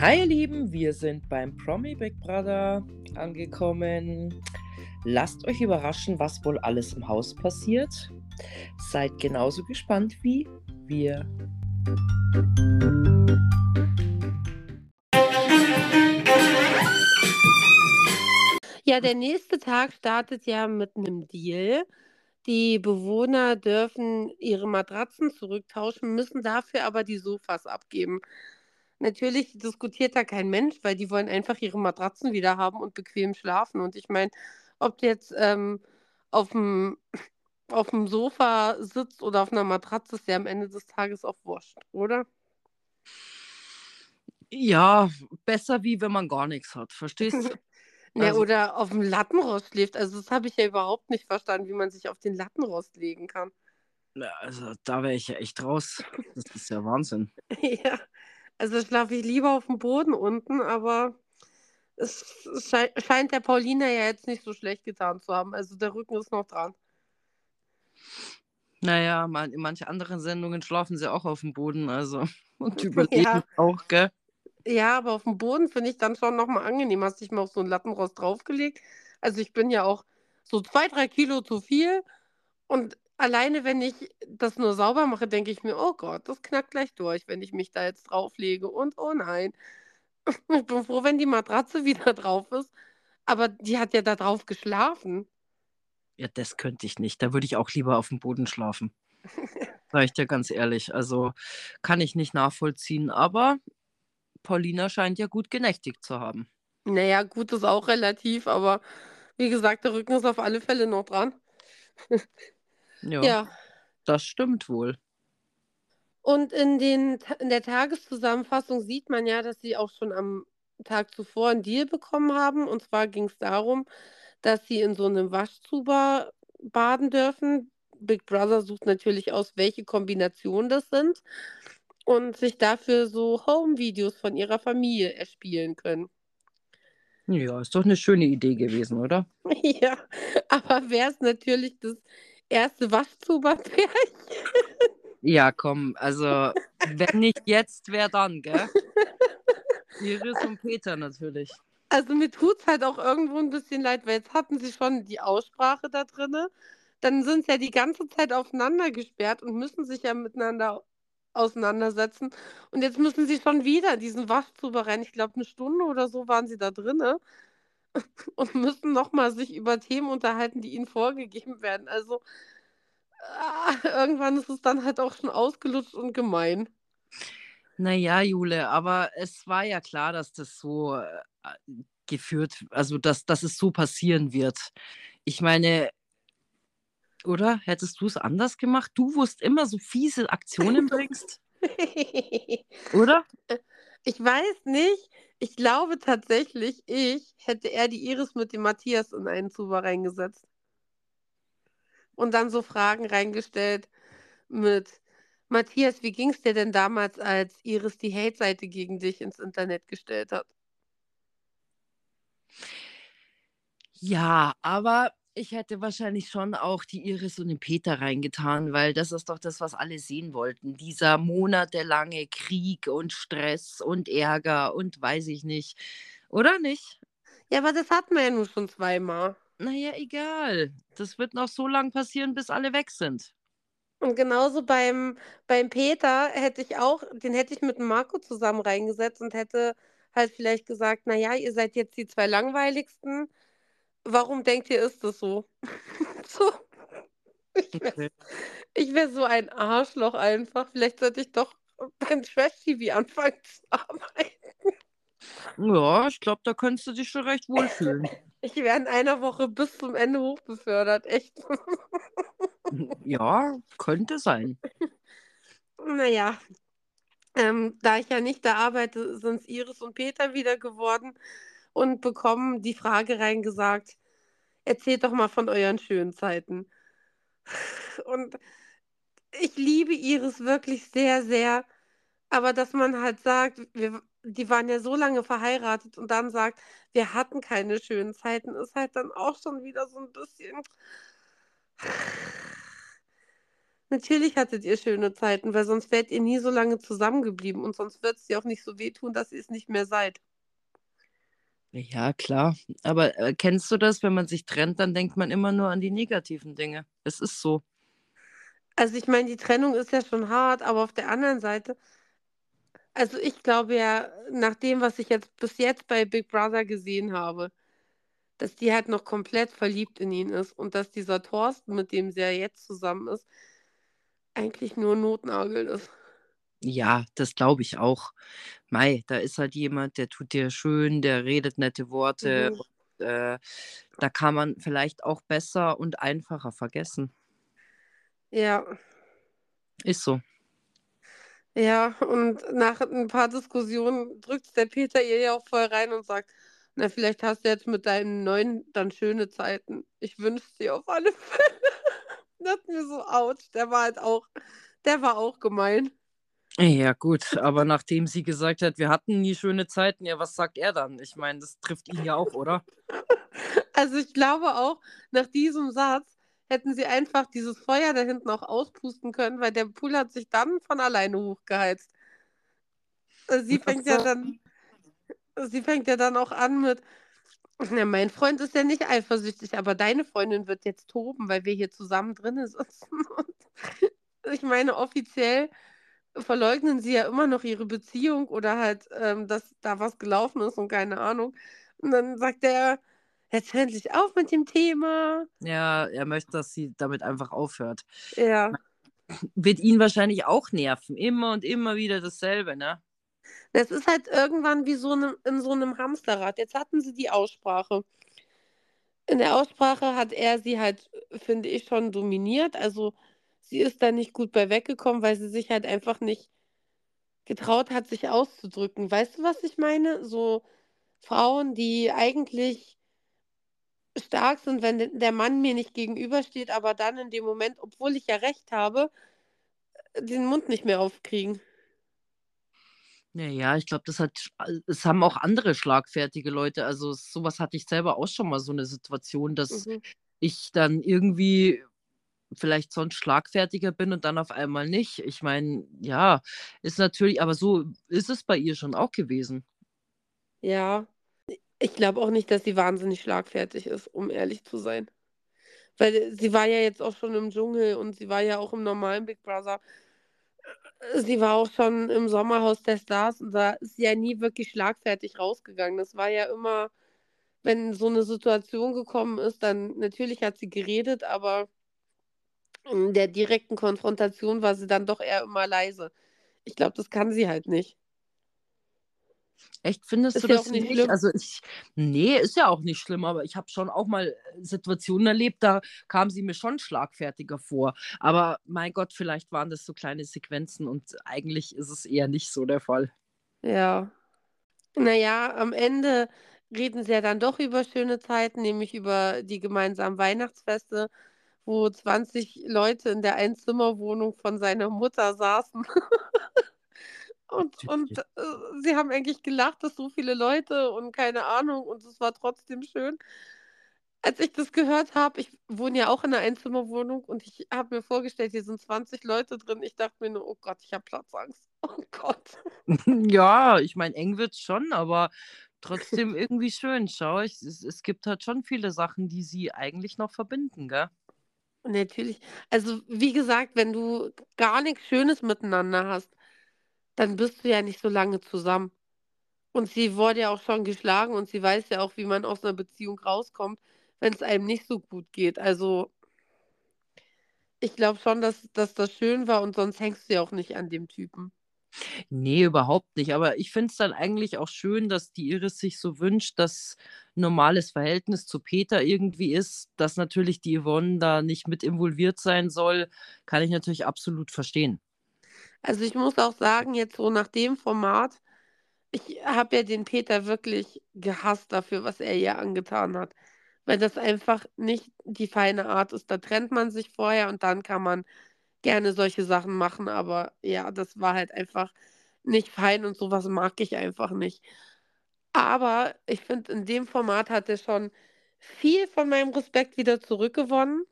Hi ihr Lieben, wir sind beim Promi Big Brother angekommen. Lasst euch überraschen, was wohl alles im Haus passiert. Seid genauso gespannt wie wir. Ja, der nächste Tag startet ja mit einem Deal. Die Bewohner dürfen ihre Matratzen zurücktauschen, müssen dafür aber die Sofas abgeben. Natürlich diskutiert da kein Mensch, weil die wollen einfach ihre Matratzen wieder haben und bequem schlafen. Und ich meine, ob du jetzt ähm, auf dem auf dem Sofa sitzt oder auf einer Matratze, ist ja am Ende des Tages auch wurscht, oder? Ja, besser wie wenn man gar nichts hat, verstehst du? Ja, Also, oder auf dem Lattenrost schläft. Also das habe ich ja überhaupt nicht verstanden, wie man sich auf den Lattenrost legen kann. na, also da wäre ich ja echt raus. Das ist ja Wahnsinn. Ja, also schlafe ich lieber auf dem Boden unten, aber es schei scheint der Paulina ja jetzt nicht so schlecht getan zu haben. Also der Rücken ist noch dran. Naja, man, in manchen anderen Sendungen schlafen sie auch auf dem Boden, also und überleben Ja, auch, gell? ja, aber auf dem Boden finde ich dann schon nochmal angenehm. Hast dich mal auf so einen Lattenrost draufgelegt? Also ich bin ja auch so zwei, drei Kilo zu viel und alleine, wenn ich das nur sauber mache, denke ich mir, oh Gott, das knackt gleich durch, wenn ich mich da jetzt drauflege und oh nein. Ich bin froh, wenn die Matratze wieder drauf ist, aber die hat ja da drauf geschlafen. Ja, das könnte ich nicht. Da würde ich auch lieber auf dem Boden schlafen. Sag ich dir ganz ehrlich. Also kann ich nicht nachvollziehen, aber Paulina scheint ja gut genächtigt zu haben. Na ja, gut ist auch relativ, aber wie gesagt, der Rücken ist auf alle Fälle noch dran. Ja, Ja, das stimmt wohl. und in den in der Tageszusammenfassung sieht man ja, dass sie auch schon am Tag zuvor 'n Deal bekommen haben. Und zwar ging's darum, dass sie in so 'nem Waschzuber baden dürfen. Big Brother sucht natürlich aus, welche Kombinationen das sind und sich dafür so Home-Videos von ihrer Familie erspielen können. Ja, ist doch eine schöne Idee gewesen, oder? Ja, aber wer ist natürlich das erste Waschzuber-Pärchen? Ja, komm, also wenn nicht jetzt, wer dann, gell? Iris und Peter natürlich. Also, mir tut's halt auch irgendwo 'n bisschen leid, weil jetzt hatten sie schon die Aussprache da drinne. Dann sind sie ja die ganze Zeit aufeinander gesperrt und müssen sich ja miteinander auseinandersetzen. Und jetzt müssen sie schon wieder diesen Waschzuber rein. Ich glaube, 'ne Stunde oder so waren sie da drinne und müssen noch mal sich über Themen unterhalten, die ihnen vorgegeben werden. Also, ah, irgendwann ist es dann halt auch schon ausgelutscht und gemein. Na ja, Jule, aber es war ja klar, dass das so, äh, geführt also, dass dass es so passieren wird. Ich meine oder? Hättest du's anders gemacht? Du, wo's immer so fiese Aktionen bringst, oder? Ich weiß nicht. Ich glaube tatsächlich, ich hätte eher die Iris mit dem Matthias in einen Zuber reingesetzt. Und dann so Fragen reingestellt mit: „Matthias, wie ging's dir denn damals, als Iris die Hate-Seite gegen dich ins Internet gestellt hat?“ Ja, aber ich hätte wahrscheinlich schon auch die Iris und den Peter reingetan, weil das ist doch das, was alle sehen wollten. Dieser monatelange Krieg und Stress und Ärger und weiß ich nicht. Oder nicht? Ja, aber das hatten wir ja nun schon zweimal. Na ja, egal. Das wird noch so lang passieren, bis alle weg sind. Und genauso beim beim Peter hätte ich auch den hätte ich mit Marco zusammen reingesetzt und hätte halt vielleicht gesagt: „Na ja, ihr seid jetzt die 2 langweiligsten. Warum denkt ihr, ist das so?“ So. Ich wäre wäre so ein Arschloch einfach. Vielleicht sollte ich doch beim Trash-TV anfangen zu arbeiten. Ja, ich glaube, da könntest du dich schon recht wohlfühlen. Ich wäre in einer Woche bis zum Ende hochbefördert, echt. Ja, könnte sein. Na ja, ähm, da ich ja nicht da arbeite, sind's Iris und Peter wieder geworden und bekommen die Frage reingesagt: „Erzählt doch mal von euren schönen Zeiten.“ Und ich liebe Iris wirklich sehr, sehr, aber dass man halt sagt, wir die waren ja so lange verheiratet und dann sagt: „Wir hatten keine schönen Zeiten“, ist halt dann auch schon wieder so 'n bisschen Natürlich hattet ihr schöne Zeiten, weil sonst wärt ihr nie so lange zusammengeblieben und sonst wird's dir auch nicht so wehtun, dass ihr's nicht mehr seid. Ja, klar. Aber, äh, kennst du das, wenn man sich trennt, dann denkt man immer nur an die negativen Dinge. Es ist so. Also, ich meine, die Trennung ist ja schon hart, aber auf der anderen Seite also, ich glaube ja, nach dem, was ich jetzt bis jetzt bei Big Brother gesehen habe, dass die halt noch komplett verliebt in ihn ist und dass dieser Thorsten, mit dem sie ja jetzt zusammen ist, eigentlich nur Notnagel ist. Ja, das glaube ich auch. Mei, da ist halt jemand, der tut dir schön, der redet nette Worte Mhm. und, äh, da kann man vielleicht auch besser und einfacher vergessen. Ja. Ist so. Ja, und nach 'n paar Diskussionen drückt's der Peter ihr ja auch voll rein und sagt: „Na, vielleicht hast du jetzt mit deinem Neuen dann schöne Zeiten. Ich wünsche dir auf alle Fälle.“ Dachte mir so: „Autsch“, der war halt auch der war auch gemein. Ja gut, aber nachdem sie gesagt hat: „Wir hatten nie schöne Zeiten“, ja, was sagt er dann? Ich meine, das trifft ihn ja auch, oder? Also, ich glaube auch, nach diesem Satz hätten sie einfach dieses Feuer da hinten auch auspusten können, weil der Pool hat sich dann von alleine hochgeheizt. Äh, sie fängt ja dann sie fängt ja dann auch an mit: „Na, mein Freund ist ja nicht eifersüchtig, aber deine Freundin wird jetzt toben, weil wir hier zusammen drinnen sitzen.“ Und ich meine, offiziell verleugnen sie ja immer noch ihre Beziehung oder halt, ähm, dass da was gelaufen ist und keine Ahnung. Und dann sagt er: „Jetzt Sie endlich auf mit dem Thema.“ Ja, er möchte, dass sie damit einfach aufhört. Ja. Wird ihn wahrscheinlich auch nerven. Immer und immer wieder dasselbe, ne? Das ist halt irgendwann wie so 'ne in so 'nem Hamsterrad. Jetzt hatten sie die Aussprache. In der Aussprache hat er sie halt, finde ich, schon dominiert. Also, sie ist da nicht gut bei weggekommen, weil sie sich halt einfach nicht getraut hat, sich auszudrücken. Weißt du, was ich meine? So Frauen, die eigentlich stark sind, wenn der Mann mir nicht gegenübersteht, aber dann in dem Moment, obwohl ich ja recht habe, den Mund nicht mehr aufkriegen. Na ja, ich glaube, das hat es haben auch andere schlagfertige Leute also, so was hatte ich selber auch schon mal so 'ne Situation, dass Mhm. ich dann irgendwie vielleicht sonst schlagfertiger bin und dann auf einmal nicht. Ich meine, ja, ist natürlich aber so ist es bei ihr schon auch gewesen. Ja. Ich glaube auch nicht, dass sie wahnsinnig schlagfertig ist, um ehrlich zu sein. Weil, sie war ja jetzt auch schon im Dschungel und sie war ja auch im normalen Big Brother. Sie war auch schon im Sommerhaus der Stars und da ist sie ja nie wirklich schlagfertig rausgegangen. Das war ja immer wenn so 'ne Situation gekommen ist, dann natürlich hat sie geredet, aber in der direkten Konfrontation war sie dann doch eher immer leise. Ich glaube, das kann sie halt nicht. Echt, findest du Ist ja auch das nicht schlimm. Also, ich ne, ist ja auch nicht schlimm, aber ich habe schon auch mal, äh, Situationen erlebt, da kam sie mir schon schlagfertiger vor. Aber mein Gott, vielleicht waren das so kleine Sequenzen und eigentlich ist es eher nicht so der Fall. Ja. Na ja, am Ende reden sie ja dann doch über schöne Zeiten, nämlich über die gemeinsamen Weihnachtsfeste, wo 20 Leute in der Einzimmerwohnung von seiner Mutter saßen. Und und, äh, sie haben eigentlich gelacht, dass so viele Leute und keine Ahnung und es war trotzdem schön. Als ich das gehört habe ich wohne ja auch in 'ner Einzimmerwohnung und ich habe mir vorgestellt, hier sind 20 Leute drin. Ich dachte mir nur: „Oh Gott, ich habe Platzangst. Oh Gott.“ Ja, ich meine, eng wird's schon, aber trotzdem irgendwie schön. Schau, ich es es gibt halt schon viele Sachen, die sie eigentlich noch verbinden, gell? Natürlich. Also, wie gesagt, wenn du gar nix Schönes miteinander hast, dann bist du ja nicht so lange zusammen. Und sie wurde ja auch schon geschlagen und sie weiß ja auch, wie man aus 'ner Beziehung rauskommt, wenn's einem nicht so gut geht. Also ich glaube schon, dass dass das schön war und sonst hängst du ja auch nicht an dem Typen. Ne, überhaupt nicht. Aber ich finde es dann eigentlich auch schön, dass die Iris sich so wünscht, dass normales Verhältnis zu Peter irgendwie ist, dass natürlich die Yvonne da nicht mit involviert sein soll, kann ich natürlich absolut verstehen. Also, ich muss auch sagen, jetzt so nach dem Format ich habe ja den Peter wirklich gehasst dafür, was er ihr angetan hat, weil das einfach nicht die feine Art ist. Da trennt man sich vorher und dann kann man gerne solche Sachen machen, aber ja, das war halt einfach nicht fein und so was mag ich einfach nicht. Aber ich finde, in dem Format hat er schon viel von meinem Respekt wieder zurückgewonnen.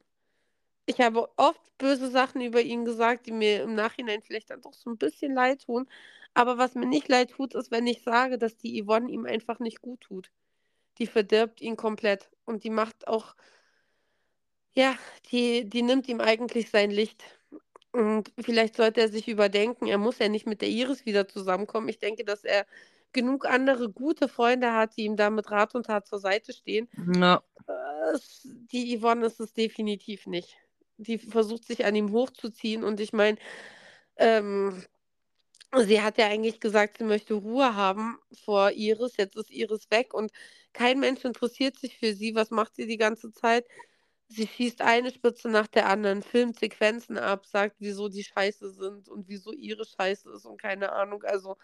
Ich habe oft böse Sachen über ihn gesagt, die mir im Nachhinein vielleicht dann doch so 'n bisschen leid tun. Aber was mir nicht leid tut, ist, wenn ich sage, dass die Yvonne ihm einfach nicht gut tut. Die verdirbt ihn komplett und die macht auch ja, die die nimmt ihm eigentlich sein Licht. Und vielleicht sollte er sich überdenken, er muss ja nicht mit der Iris wieder zusammenkommen. Ich denke, dass er genug andere gute Freunde hat, die ihm da mit Rat und Tat zur Seite stehen. Ja. Äh, die Yvonne ist es definitiv nicht. Die versucht sich an ihm hochzuziehen und ich meine, ähm, sie hat ja eigentlich gesagt, sie möchte Ruhe haben vor Iris. Jetzt ist Iris weg und kein Mensch interessiert sich für sie. Was macht sie die ganze Zeit? Sie schießt eine Spitze nach der anderen, filmt Sequenzen ab, sagt, wieso die scheiße sind und wieso Iris scheiße ist und keine Ahnung. Also,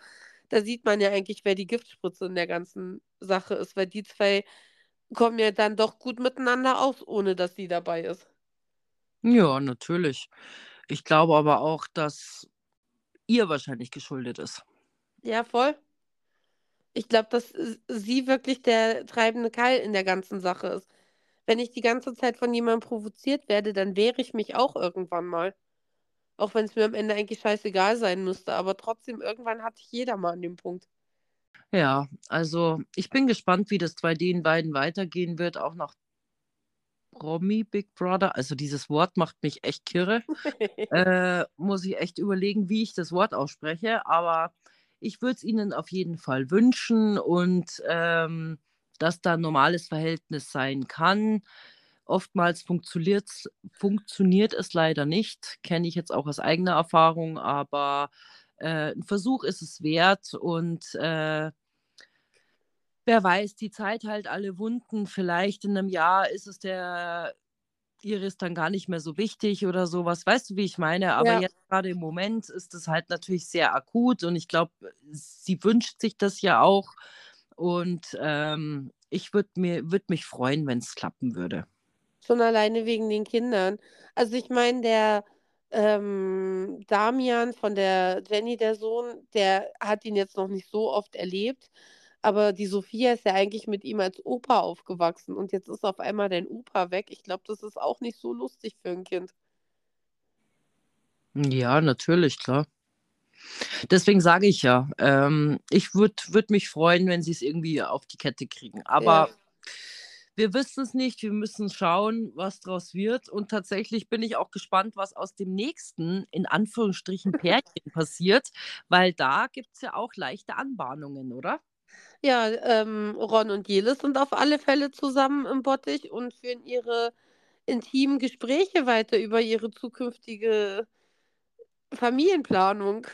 da sieht man ja eigentlich, wer die Giftspritze in der ganzen Sache ist, weil die 2 kommen ja dann doch gut miteinander aus, ohne dass sie dabei ist. Ja, natürlich. Ich glaube aber auch, dass ihr wahrscheinlich geschuldet ist. Ja, voll. Ich glaube, dass sie wirklich der treibende Keil in der ganzen Sache ist. Wenn ich die ganze Zeit von jemandem provoziert werde, dann wehre ich mich auch irgendwann mal. Auch wenn's mir am Ende eigentlich scheißegal sein müsste, aber trotzdem, irgendwann hat jeder mal an dem Punkt. Ja, also ich bin gespannt, wie das bei den beiden weitergehen wird, auch nach Promi Big Brother. Also dieses Wort macht mich echt kirre. Äh, muss ich echt überlegen, wie ich das Wort ausspreche, aber ich würde es ihnen auf jeden Fall wünschen und, ähm, dass da 'n normales Verhältnis sein kann. Oftmals funktioniert es leider nicht, kenne ich jetzt auch aus eigener Erfahrung, aber, äh, 'n Versuch ist es wert und, äh wer weiß, die Zeit heilt alle Wunden. Vielleicht in 'nem Jahr ist es der Iris dann gar nicht mehr so wichtig oder so was. Weißt du, wie ich meine? Aber Ja. jetzt grade im Moment ist es halt natürlich sehr akut und ich glaube, sie wünscht sich das ja auch und, ähm, ich würde mir würde mich freuen, wenn's klappen würde. Schon alleine wegen den Kindern. Also, ich meine, der, ähm, Damian von der Jenny, der Sohn, der hat ihn jetzt noch nicht so oft erlebt, aber die Sophia ist ja eigentlich mit ihm als Opa aufgewachsen und jetzt ist auf einmal dein Opa weg. Ich glaube, das ist auch nicht so lustig für 'n Kind. Ja, natürlich, klar. Deswegen sage ich ja, ähm, ich würde würde mich freuen, wenn sie's irgendwie auf die Kette kriegen. Ja. Aber wir wissen's nicht, wir müssen schauen, was draus wird und tatsächlich bin ich auch gespannt, was aus dem nächsten, in Anführungsstrichen, Pärchen passiert, weil da gibt's ja auch leichte Anbahnungen, oder? Ja, ähm, Ron und Jelis sind auf alle Fälle zusammen im Bottich und führen ihre intimen Gespräche weiter über ihre zukünftige Familienplanung.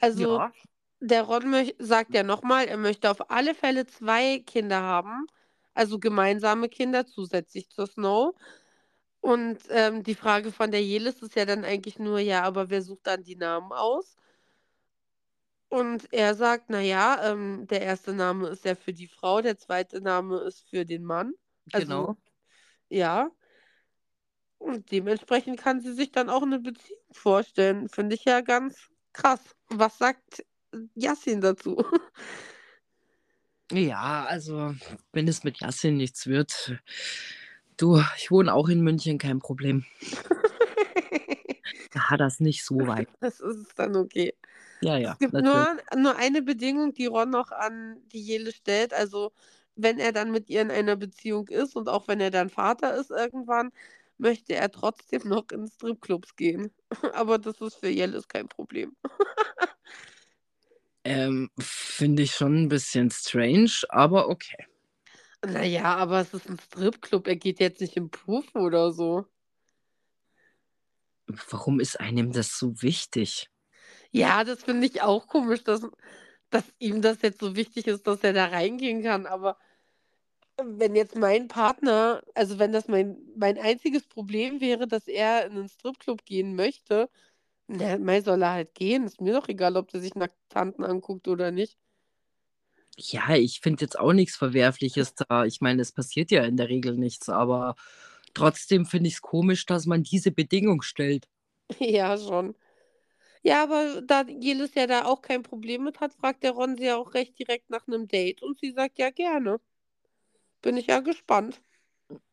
Also, Ja. der Ron möch sagt ja noch mal, er möchte auf alle Fälle 2 Kinder haben, also gemeinsame Kinder zusätzlich zur Snow. Und, ähm, die Frage von der Jelis ist ja dann eigentlich nur: „Ja, aber wer sucht dann die Namen aus?“ Und er sagt: „Na ja, ähm, der 1. Name ist ja für die Frau, der 2. Name ist für den Mann.“ Also, Genau. ja. Und dementsprechend kann sie sich dann auch 'ne Beziehung vorstellen. Finde ich ja ganz krass. Was sagt Yassin dazu? Ja, also, wenn es mit Yassin nichts wird du, ich wohne auch in München, kein Problem. Ja, das nicht so weit. Das ist es dann okay. Ja, Es ja, gibt natür nur nur eine Bedingung, die Ron noch an die Jelis stellt. Also, wenn er dann mit ihr in einer Beziehung ist und auch wenn er dann Vater ist irgendwann, möchte er trotzdem noch in Stripclubs gehen. Aber das ist für Jelis kein Problem. Ähm, finde ich schon 'n bisschen strange, aber okay. Na ja, aber es ist 'n Stripclub. Er geht jetzt nicht im Puff oder so. Warum ist einem das so wichtig? Ja, das finde ich auch komisch, dass dass ihm das jetzt so wichtig ist, dass er da reingehen kann. Aber wenn jetzt mein Partner also, wenn das mein mein einziges Problem wäre, dass er in 'nen Stripclub gehen möchte, na, mei, soll er halt gehen. Ist mir doch egal, ob der sich Nacktanten anguckt oder nicht. Ja, ich finde jetzt auch nix Verwerfliches da. Ich meine, es passiert ja in der Regel nichts, aber trotzdem finde ich's komisch, dass man diese Bedingung stellt. Ja, schon. Ja, aber da Jelis ja da auch kein Problem mit hat, fragt der Ron sie ja auch recht direkt nach 'nem Date und sie sagt: „Ja, gerne.“ Bin ich ja gespannt.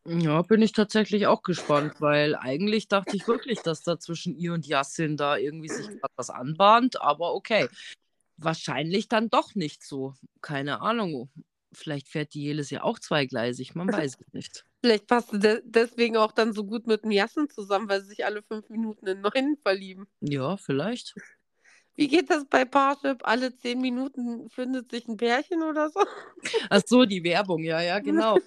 Ja, bin ich tatsächlich auch gespannt, weil eigentlich dachte ich wirklich, dass da zwischen ihr und Yassin da irgendwie sich grad was anbahnt, aber okay. Wahrscheinlich dann doch nicht so. Keine Ahnung. Vielleicht fährt die Jelis ja auch zweigleisig, man weiß es nicht. Vielleicht passt sie de deswegen auch dann so gut mit dem Yassin zusammen, weil sie sich alle 5 Minuten in neuen verlieben. Ja, vielleicht. Wie geht das bei Parship? Alle 10 Minuten findet sich 'n Pärchen oder so? Ach so, die Werbung, ja, ja, genau.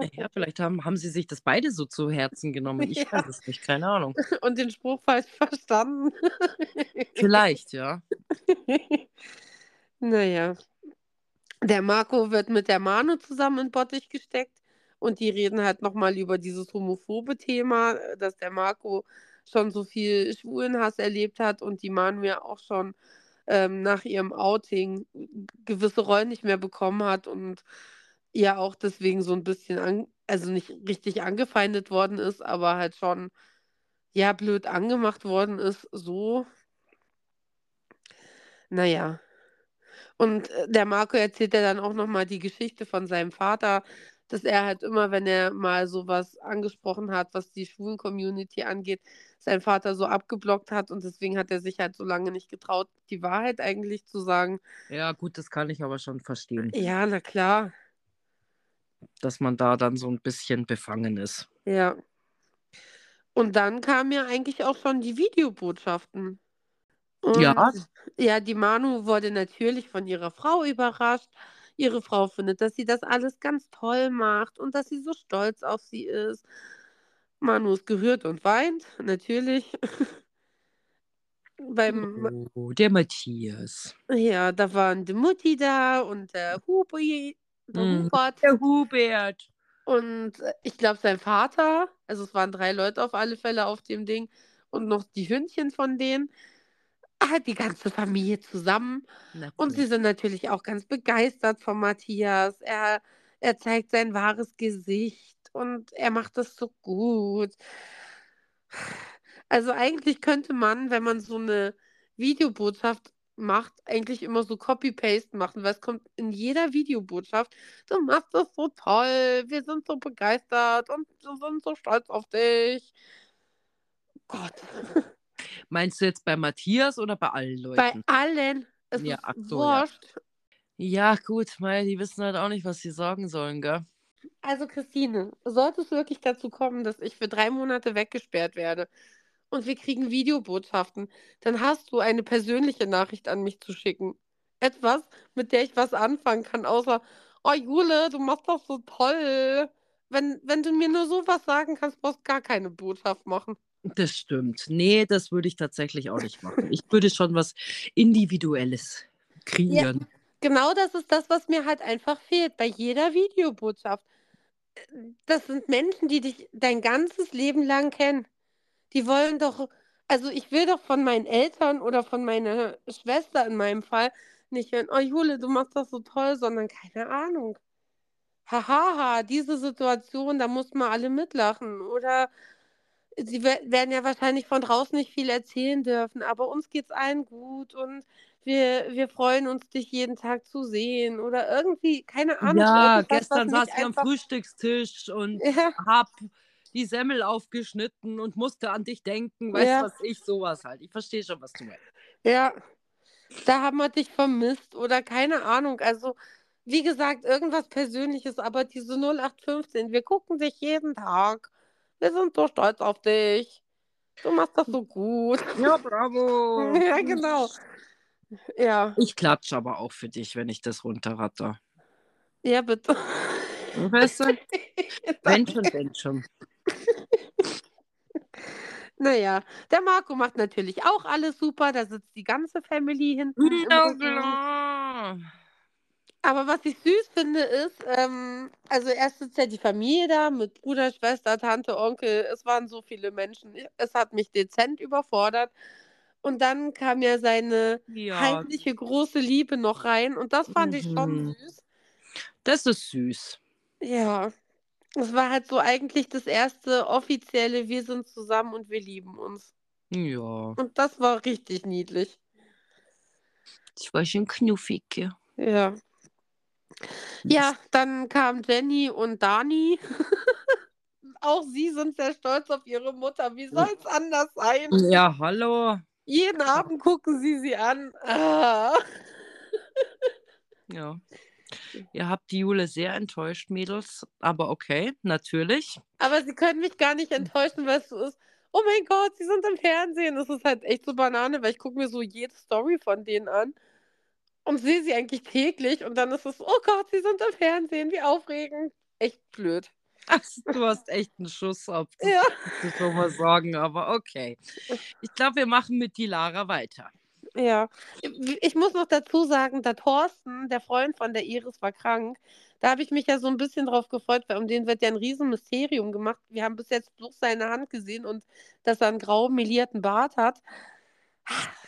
Na ja, vielleicht haben haben sie sich das beide so zu Herzen genommen. Ich Ja. weiß es nicht, keine Ahnung. Und den Spruch falsch verstanden. Vielleicht, ja. Na ja. Der Marco wird mit der Manu zusammen in Bottich gesteckt und die reden halt noch mal über dieses homophobe Thema, äh, dass der Marco schon so viel Schwulenhass erlebt hat und die Manu ja auch schon, ähm, nach ihrem Outing gewisse Rollen nicht mehr bekommen hat und ja auch deswegen so 'n bisschen an also nicht richtig angefeindet worden ist, aber halt schon, ja, blöd angemacht worden ist, so. Na ja. Und, äh, der Marco erzählt ja dann auch noch mal die Geschichte von seinem Vater, dass er halt immer, wenn er mal so was angesprochen hat, was die Schwulen-Community angeht, sein Vater so abgeblockt hat und deswegen hat er sich halt so lange nicht getraut, die Wahrheit eigentlich zu sagen. Ja, gut, das kann ich aber schon verstehen. Ja, na klar. Dass man da dann so 'n bisschen befangen ist. Ja. Und dann kamen ja eigentlich auch schon die Videobotschaften. Ja. Und ja, die Manu wurde natürlich von ihrer Frau überrascht. Ihre Frau findet, dass sie das alles ganz toll macht und dass sie so stolz auf sie ist. Manu ist gerührt und weint, natürlich. Beim Oh, der Matthias. Ja, da waren die Mutti da und der Hubi der Mhm. Hubert. Der Hubert. Und, äh, ich glaube, sein Vater. Also, es waren 3 Leute auf alle Fälle auf dem Ding und noch die Hündchen von denen. Halt die ganze Familie zusammen. Na Und sie sind natürlich auch ganz begeistert von Matthias. Er er zeigt sein wahres Gesicht und er macht das so gut. Also, eigentlich könnte man, wenn man so 'ne Videobotschaft macht, eigentlich immer so Copy Paste machen, weil es kommt in jeder Videobotschaft: „Du machst das so toll. Wir sind so begeistert und wir sind so stolz auf dich.“ Gott. Meinst du jetzt bei Matthias oder bei allen Bei Leuten? allen. Es Ja, ist so, ja. wurscht. Ja, gut, mei, die wissen halt auch nicht, was sie sagen sollen, gell? Also, Christine, sollte es wirklich dazu kommen, dass ich für 3 Monate weggesperrt werde und wir kriegen Videobotschaften, dann hast du eine persönliche Nachricht an mich zu schicken. Etwas, mit der ich was anfangen kann, außer: „Oh, Jule, du machst das so toll.“ Wenn wenn du mir nur so was sagen kannst, brauchst du gar keine Botschaft machen. Das stimmt. Ne, das würde ich tatsächlich auch nicht machen. Ich würde schon was Individuelles Ja, kreieren. genau das ist das, was mir halt einfach fehlt bei jeder Videobotschaft. Das sind Menschen, die dich dein ganzes Leben lang kennen. Die wollen doch also, ich will doch von meinen Eltern oder von meiner Schwester in meinem Fall nicht hören: „Oh, Jule, du machst das so toll“, sondern keine Ahnung. „Ha, ha, ha, diese Situation, da mussten wir alle mitlachen.“ Oder sie we werden ja wahrscheinlich von draußen nicht viel erzählen dürfen, aber uns geht's allen gut und wir wir freuen uns, dich jeden Tag zu sehen oder irgendwie, keine Ahnung, Ja, gestern saß ich am Frühstückstisch und Ja. habe die Semmel aufgeschnitten und musste an dich denken, weißt Ja. was ich, so was halt. Ich verstehe schon, was du meinst. Ja. Da haben wir dich vermisst oder keine Ahnung. Also, wie gesagt, irgendwas Persönliches, aber diese 0815: „Wir gucken dich jeden Tag. Wir sind so stolz auf dich. Du machst das so gut.“ Ja, bravo. Ja, genau. Ja. Ich klatsche aber auch für dich, wenn ich das runterratter. Ja, bitte. Weißt du? Wenn schon, wenn schon. Na ja, der Marco macht natürlich auch alles super. Da sitzt die ganze Family hinten Rücken. klar. Aber was ich süß finde, ist, ähm also, erst sitzt ja die Familie da mit Bruder, Schwester, Tante, Onkel. Es waren so viele Menschen. Es hat mich dezent überfordert. Und dann kam ja seine Ja. heimliche große Liebe noch rein und das fand ich schon Mhm. süß. Das ist süß. Ja. Es war halt so eigentlich das erste offizielle: „Wir sind zusammen und wir lieben uns.“ Ja. Und das war richtig niedlich. Das war schön knuffig, ja. Ja. Dann kamen Jenny und Dani. auch sie sind sehr stolz auf ihre Mutter. Wie soll es anders sein? Ja, hallo. Jeden Abend gucken sie sie an. Ah. Ja. Ihr habt die Jule sehr enttäuscht, Mädels. Aber okay, natürlich. Aber sie können mich gar nicht enttäuschen, weil es so ist. Oh mein Gott, sie sind im Fernsehen. Das ist halt echt so Banane, weil ich gucke mir so jede Story von denen an und sehe sie eigentlich täglich. Und dann ist es, oh Gott, sie sind im Fernsehen. Wie aufregend. Echt blöd. Ach, du hast echt einen Schuss ab. Das Ja. muss ich schon mal sagen, aber okay. Ich glaube, wir machen mit die Lara weiter. Ja, ich muss noch dazu sagen, der Thorsten, der Freund von der Iris, war krank. Da habe ich mich ja so ein bisschen drauf gefreut, weil um den wird ja ein Riesenmysterium gemacht. Wir haben bis jetzt bloß seine Hand gesehen und dass er einen grau melierten Bart hat.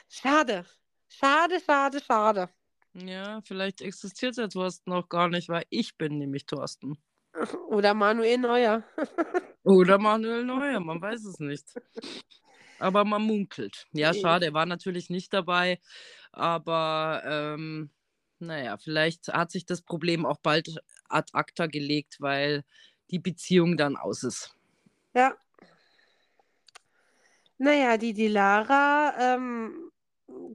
Schade. Schade, schade, schade. Ja, vielleicht existiert der Thorsten noch gar nicht, weil ich bin nämlich Thorsten. Oder Manuel Neuer. Oder Manuel Neuer, man weiß es nicht. Aber man munkelt. Ja, Ja. schade, er war natürlich nicht dabei, aber ähm, naja, vielleicht hat sich das Problem auch bald ad acta gelegt, weil die Beziehung dann aus ist. Ja. Naja, die, die Lara ähm,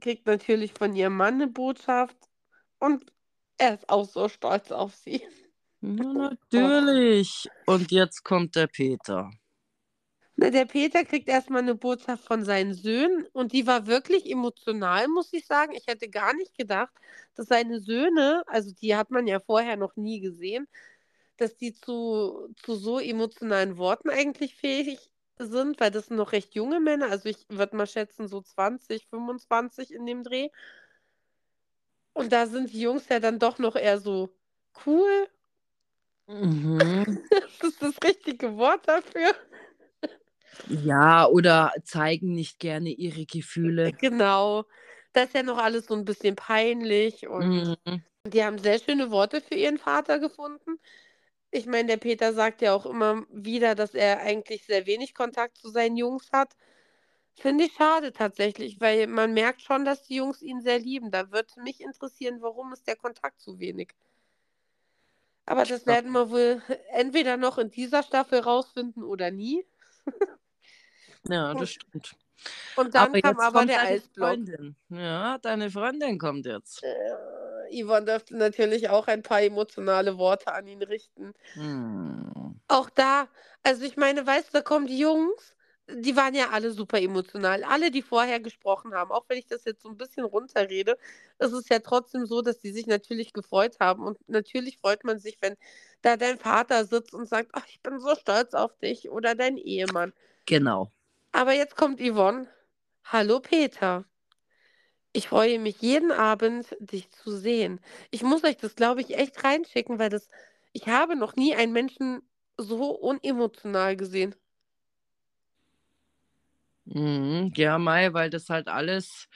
kriegt natürlich von ihrem Mann eine Botschaft und er ist auch so stolz auf sie. Ja, natürlich. Und jetzt kommt der Peter. Na, der Peter kriegt erstmal eine Botschaft von seinen Söhnen und die war wirklich emotional, muss ich sagen. Ich hätte gar nicht gedacht, dass seine Söhne, also die hat man ja vorher noch nie gesehen, dass die zu, zu so emotionalen Worten eigentlich fähig sind, weil das sind noch recht junge Männer. Also ich würde mal schätzen, so 20, 25 in dem Dreh. Und da sind die Jungs ja dann doch noch eher so cool. Mhm. Das ist das richtige Wort dafür. Ja, oder zeigen nicht gerne ihre Gefühle. Genau. Das ist ja noch alles so ein bisschen peinlich und Mhm. die haben sehr schöne Worte für ihren Vater gefunden. Ich meine, der Peter sagt ja auch immer wieder, dass er eigentlich sehr wenig Kontakt zu seinen Jungs hat. Finde ich schade tatsächlich, weil man merkt schon, dass die Jungs ihn sehr lieben. Da würde mich interessieren, warum ist der Kontakt so wenig? Aber das werden wir wohl entweder noch in dieser Staffel rausfinden oder nie. Ja, das stimmt. Und dann Aber kam aber der deine Eisblock. Freundin. Ja, deine Freundin kommt jetzt. Äh, Yvonne dürfte natürlich auch ein paar emotionale Worte an ihn richten. Hm. Auch da, also ich meine, weißt du, da kommen die Jungs, die waren ja alle super emotional. Alle, die vorher gesprochen haben, auch wenn ich das jetzt so ein bisschen runterrede, ist es ja trotzdem so, dass die sich natürlich gefreut haben. Und natürlich freut man sich, wenn da dein Vater sitzt und sagt, ach, ich bin so stolz auf dich oder dein Ehemann. Genau. Aber jetzt kommt Yvonne. Hallo Peter. Ich freue mich jeden Abend, dich zu sehen. Ich muss euch das, glaube ich, echt reinschicken, weil das, ich habe noch nie einen Menschen so unemotional gesehen. Mhm. Ja, Mai, weil das halt alles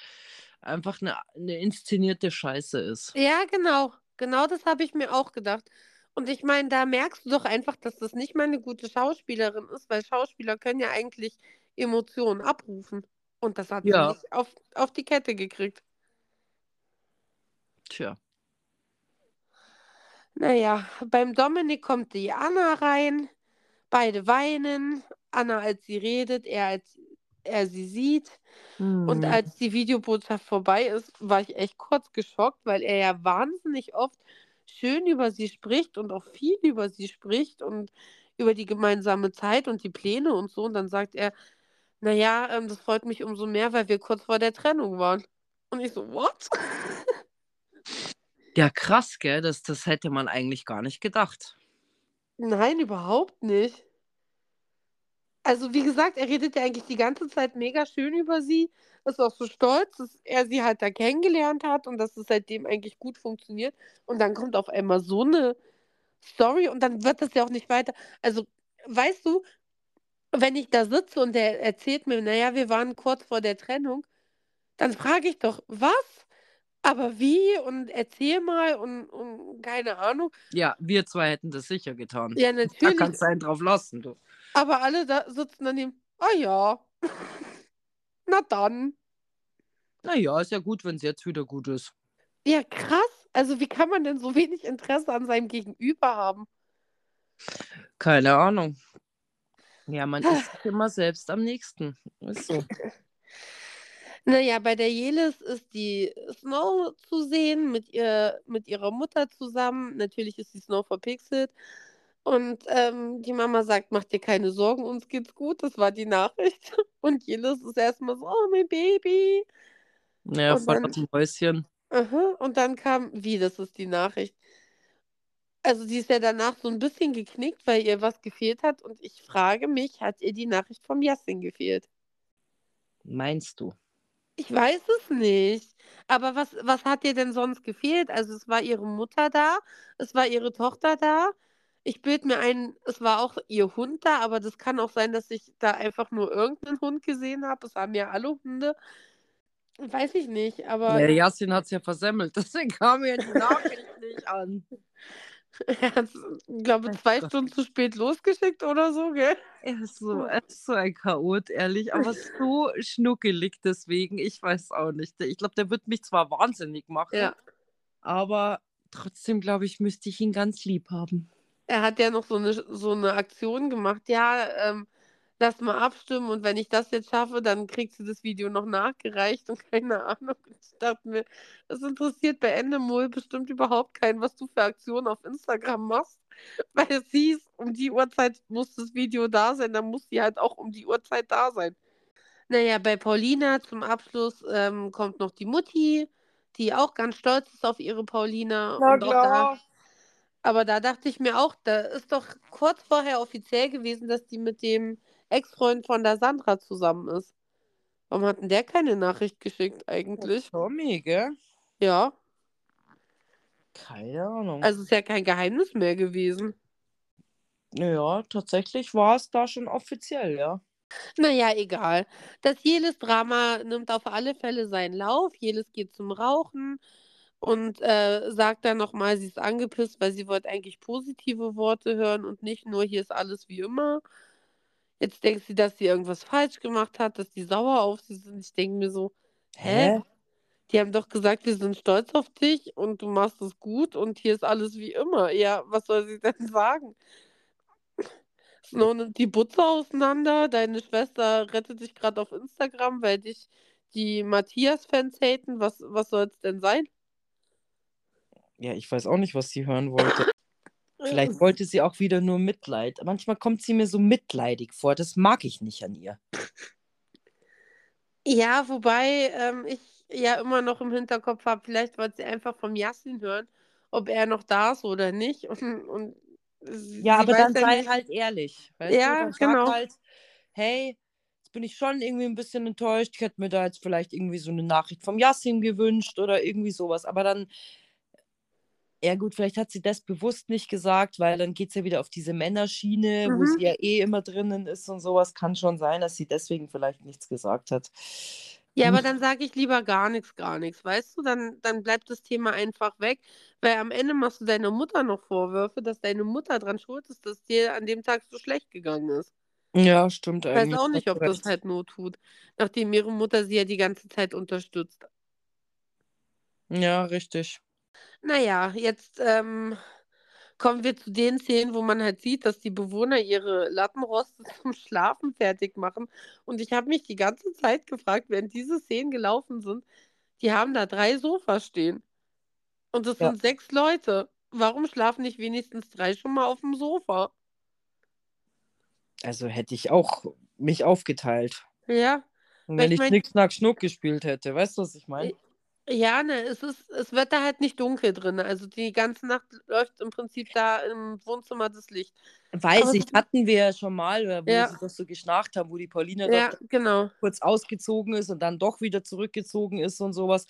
einfach eine, eine inszenierte Scheiße ist. Ja, genau. Genau das habe ich mir auch gedacht. Und ich meine, da merkst du doch einfach, dass das nicht mal eine gute Schauspielerin ist, weil Schauspieler können ja eigentlich Emotionen abrufen. Und das hat sie Ja. nicht auf, auf die Kette gekriegt. Tja. Naja, beim Dominik kommt die Anna rein. Beide weinen. Anna, als sie redet, er, als er sie sieht. Und Mhm. als die Videobotschaft vorbei ist, war ich echt kurz geschockt, weil er ja wahnsinnig oft schön über sie spricht und auch viel über sie spricht und über die gemeinsame Zeit und die Pläne und so. Und dann sagt er, naja, ähm, das freut mich umso mehr, weil wir kurz vor der Trennung waren. Und ich so, what? Ja, krass, gell? Das, das hätte man eigentlich gar nicht gedacht. Nein, überhaupt nicht. Also, wie gesagt, er redet ja eigentlich die ganze Zeit mega schön über sie. Ist auch so stolz, dass er sie halt da kennengelernt hat und dass es seitdem eigentlich gut funktioniert. Und dann kommt auf einmal so eine Story und dann wird das ja auch nicht weiter. Also, weißt du, wenn ich da sitze und der erzählt mir, naja, wir waren kurz vor der Trennung, dann frage ich doch, was? Aber wie? Und erzähl mal und, und keine Ahnung. Ja, wir zwei hätten das sicher getan. Ja, Da natürlich. kannst du einen drauf lassen, du. Aber alle da sitzen daneben, ah ja, na dann. Naja, ist ja gut, wenn es jetzt wieder gut ist. Ja, krass. Also wie kann man denn so wenig Interesse an seinem Gegenüber haben? Keine Ahnung. Ja, man ist immer selbst am nächsten. Ist so. Naja, bei der Jelis ist die Snow zu sehen mit, ihr, mit ihrer Mutter zusammen. Natürlich ist die Snow verpixelt. Und ähm, die Mama sagt, mach dir keine Sorgen, uns geht's gut. Das war die Nachricht. Und Jelis ist erstmal so, oh, mein Baby. Ja, Und voll dann- auf dem Häuschen. Aha. Und dann kam, wie, das ist die Nachricht. Also sie ist ja danach so ein bisschen geknickt, weil ihr was gefehlt hat. Und ich frage mich, hat ihr die Nachricht vom Yassin gefehlt? Meinst du? Ich weiß es nicht. Aber was, was hat ihr denn sonst gefehlt? Also es war ihre Mutter da, es war ihre Tochter da. Ich bilde mir ein, es war auch ihr Hund da, aber das kann auch sein, dass ich da einfach nur irgendeinen Hund gesehen habe. Es haben ja alle Hunde. Weiß ich nicht, aber Ja, Jasin hat es ja versemmelt, deswegen kam mir die Nachricht nicht an. er hat es, glaube Ach zwei. Stunden zu spät losgeschickt oder so, gell? Er ist so, er ist so ein Chaot, ehrlich, aber so schnuckelig deswegen. Ich weiß auch nicht. Ich glaube, der wird mich zwar wahnsinnig machen, Ja. aber trotzdem, glaube ich, müsste ich ihn ganz lieb haben. Er hat ja noch so eine, so eine Aktion gemacht. Ja, ähm, lass mal abstimmen und wenn ich das jetzt schaffe, dann kriegst du das Video noch nachgereicht und keine Ahnung. Ich dachte mir, das interessiert bei Endemol bestimmt überhaupt keinen, was du für Aktionen auf Instagram machst. Weil es hieß, um die Uhrzeit muss das Video da sein, dann muss sie halt auch um die Uhrzeit da sein. Naja, bei Paulina zum Abschluss ähm, kommt noch die Mutti, die auch ganz stolz ist auf ihre Paulina. und auch da aber da dachte ich mir auch, da ist doch kurz vorher offiziell gewesen, dass die mit dem Ex-Freund von der Sandra zusammen ist. Warum hat denn der keine Nachricht geschickt eigentlich? Tommy, gell? Ja, Keine Ahnung. also ist ja kein Geheimnis mehr gewesen. ja, tatsächlich war es da schon offiziell, ja. Naja, egal. Das Jelis-Drama nimmt auf alle Fälle seinen Lauf. Jelis geht zum Rauchen und äh, sagt dann nochmal, sie ist angepisst, weil sie wollte eigentlich positive Worte hören und nicht nur, hier ist alles wie immer. Jetzt denkt sie, dass sie irgendwas falsch gemacht hat, dass die sauer auf sie sind. Ich denke mir so, hä? Die haben doch gesagt, wir sind stolz auf dich und du machst es gut und hier ist alles wie immer. Ja, was soll sie denn sagen? Snow nimmt die Butze auseinander. Deine Schwester rettet dich gerade auf Instagram, weil dich die Matthias-Fans haten. Was, was soll es denn sein? Ja, ich weiß auch nicht, was sie hören wollte. Vielleicht wollte sie auch wieder nur Mitleid. Manchmal kommt sie mir so mitleidig vor. Das mag ich nicht an ihr. Ja, wobei ähm, ich ja immer noch im Hinterkopf habe, vielleicht wollte sie einfach vom Yassin hören, ob er noch da ist oder nicht. Und, und Ja, aber dann sei nicht- halt ehrlich. Ja, du? Dann genau. halt, hey, jetzt bin ich schon irgendwie ein bisschen enttäuscht. Ich hätte mir da jetzt vielleicht irgendwie so eine Nachricht vom Yassin gewünscht oder irgendwie sowas. Aber dann, ja gut, vielleicht hat sie das bewusst nicht gesagt, weil dann geht es ja wieder auf diese Männerschiene, wo Mhm. sie ja eh immer drinnen ist und sowas. Kann schon sein, dass sie deswegen vielleicht nichts gesagt hat. Ja, aber Hm. dann sage ich lieber gar nichts, gar nichts, weißt du? Dann, dann bleibt das Thema einfach weg, weil am Ende machst du deiner Mutter noch Vorwürfe, dass deine Mutter dran schuld ist, dass dir an dem Tag so schlecht gegangen ist. Ja, stimmt Ich eigentlich. weiß auch nicht, ob das halt Not tut, nachdem ihre Mutter sie ja die ganze Zeit unterstützt. Ja, richtig. Naja, jetzt ähm, kommen wir zu den Szenen, wo man halt sieht, dass die Bewohner ihre Lattenroste zum Schlafen fertig machen. Und ich habe mich die ganze Zeit gefragt, während diese Szenen gelaufen sind, die haben da drei Sofas stehen. Und das Ja. sind sechs Leute. Warum schlafen nicht wenigstens drei schon mal auf dem Sofa? Also hätte ich auch mich aufgeteilt. Ja, Und Weil wenn ich ich mein- Schnick, Schnack, Schnuck gespielt hätte, weißt du, was ich meine? Ja, ne, es ist, es wird da halt nicht dunkel drin. Also die ganze Nacht läuft im Prinzip da im Wohnzimmer das Licht. Weiß aber ich, hatten wir ja schon mal, äh, wo Ja. sie das so geschnarcht haben, wo die Paulina Ja, genau. kurz ausgezogen ist und dann doch wieder zurückgezogen ist und sowas.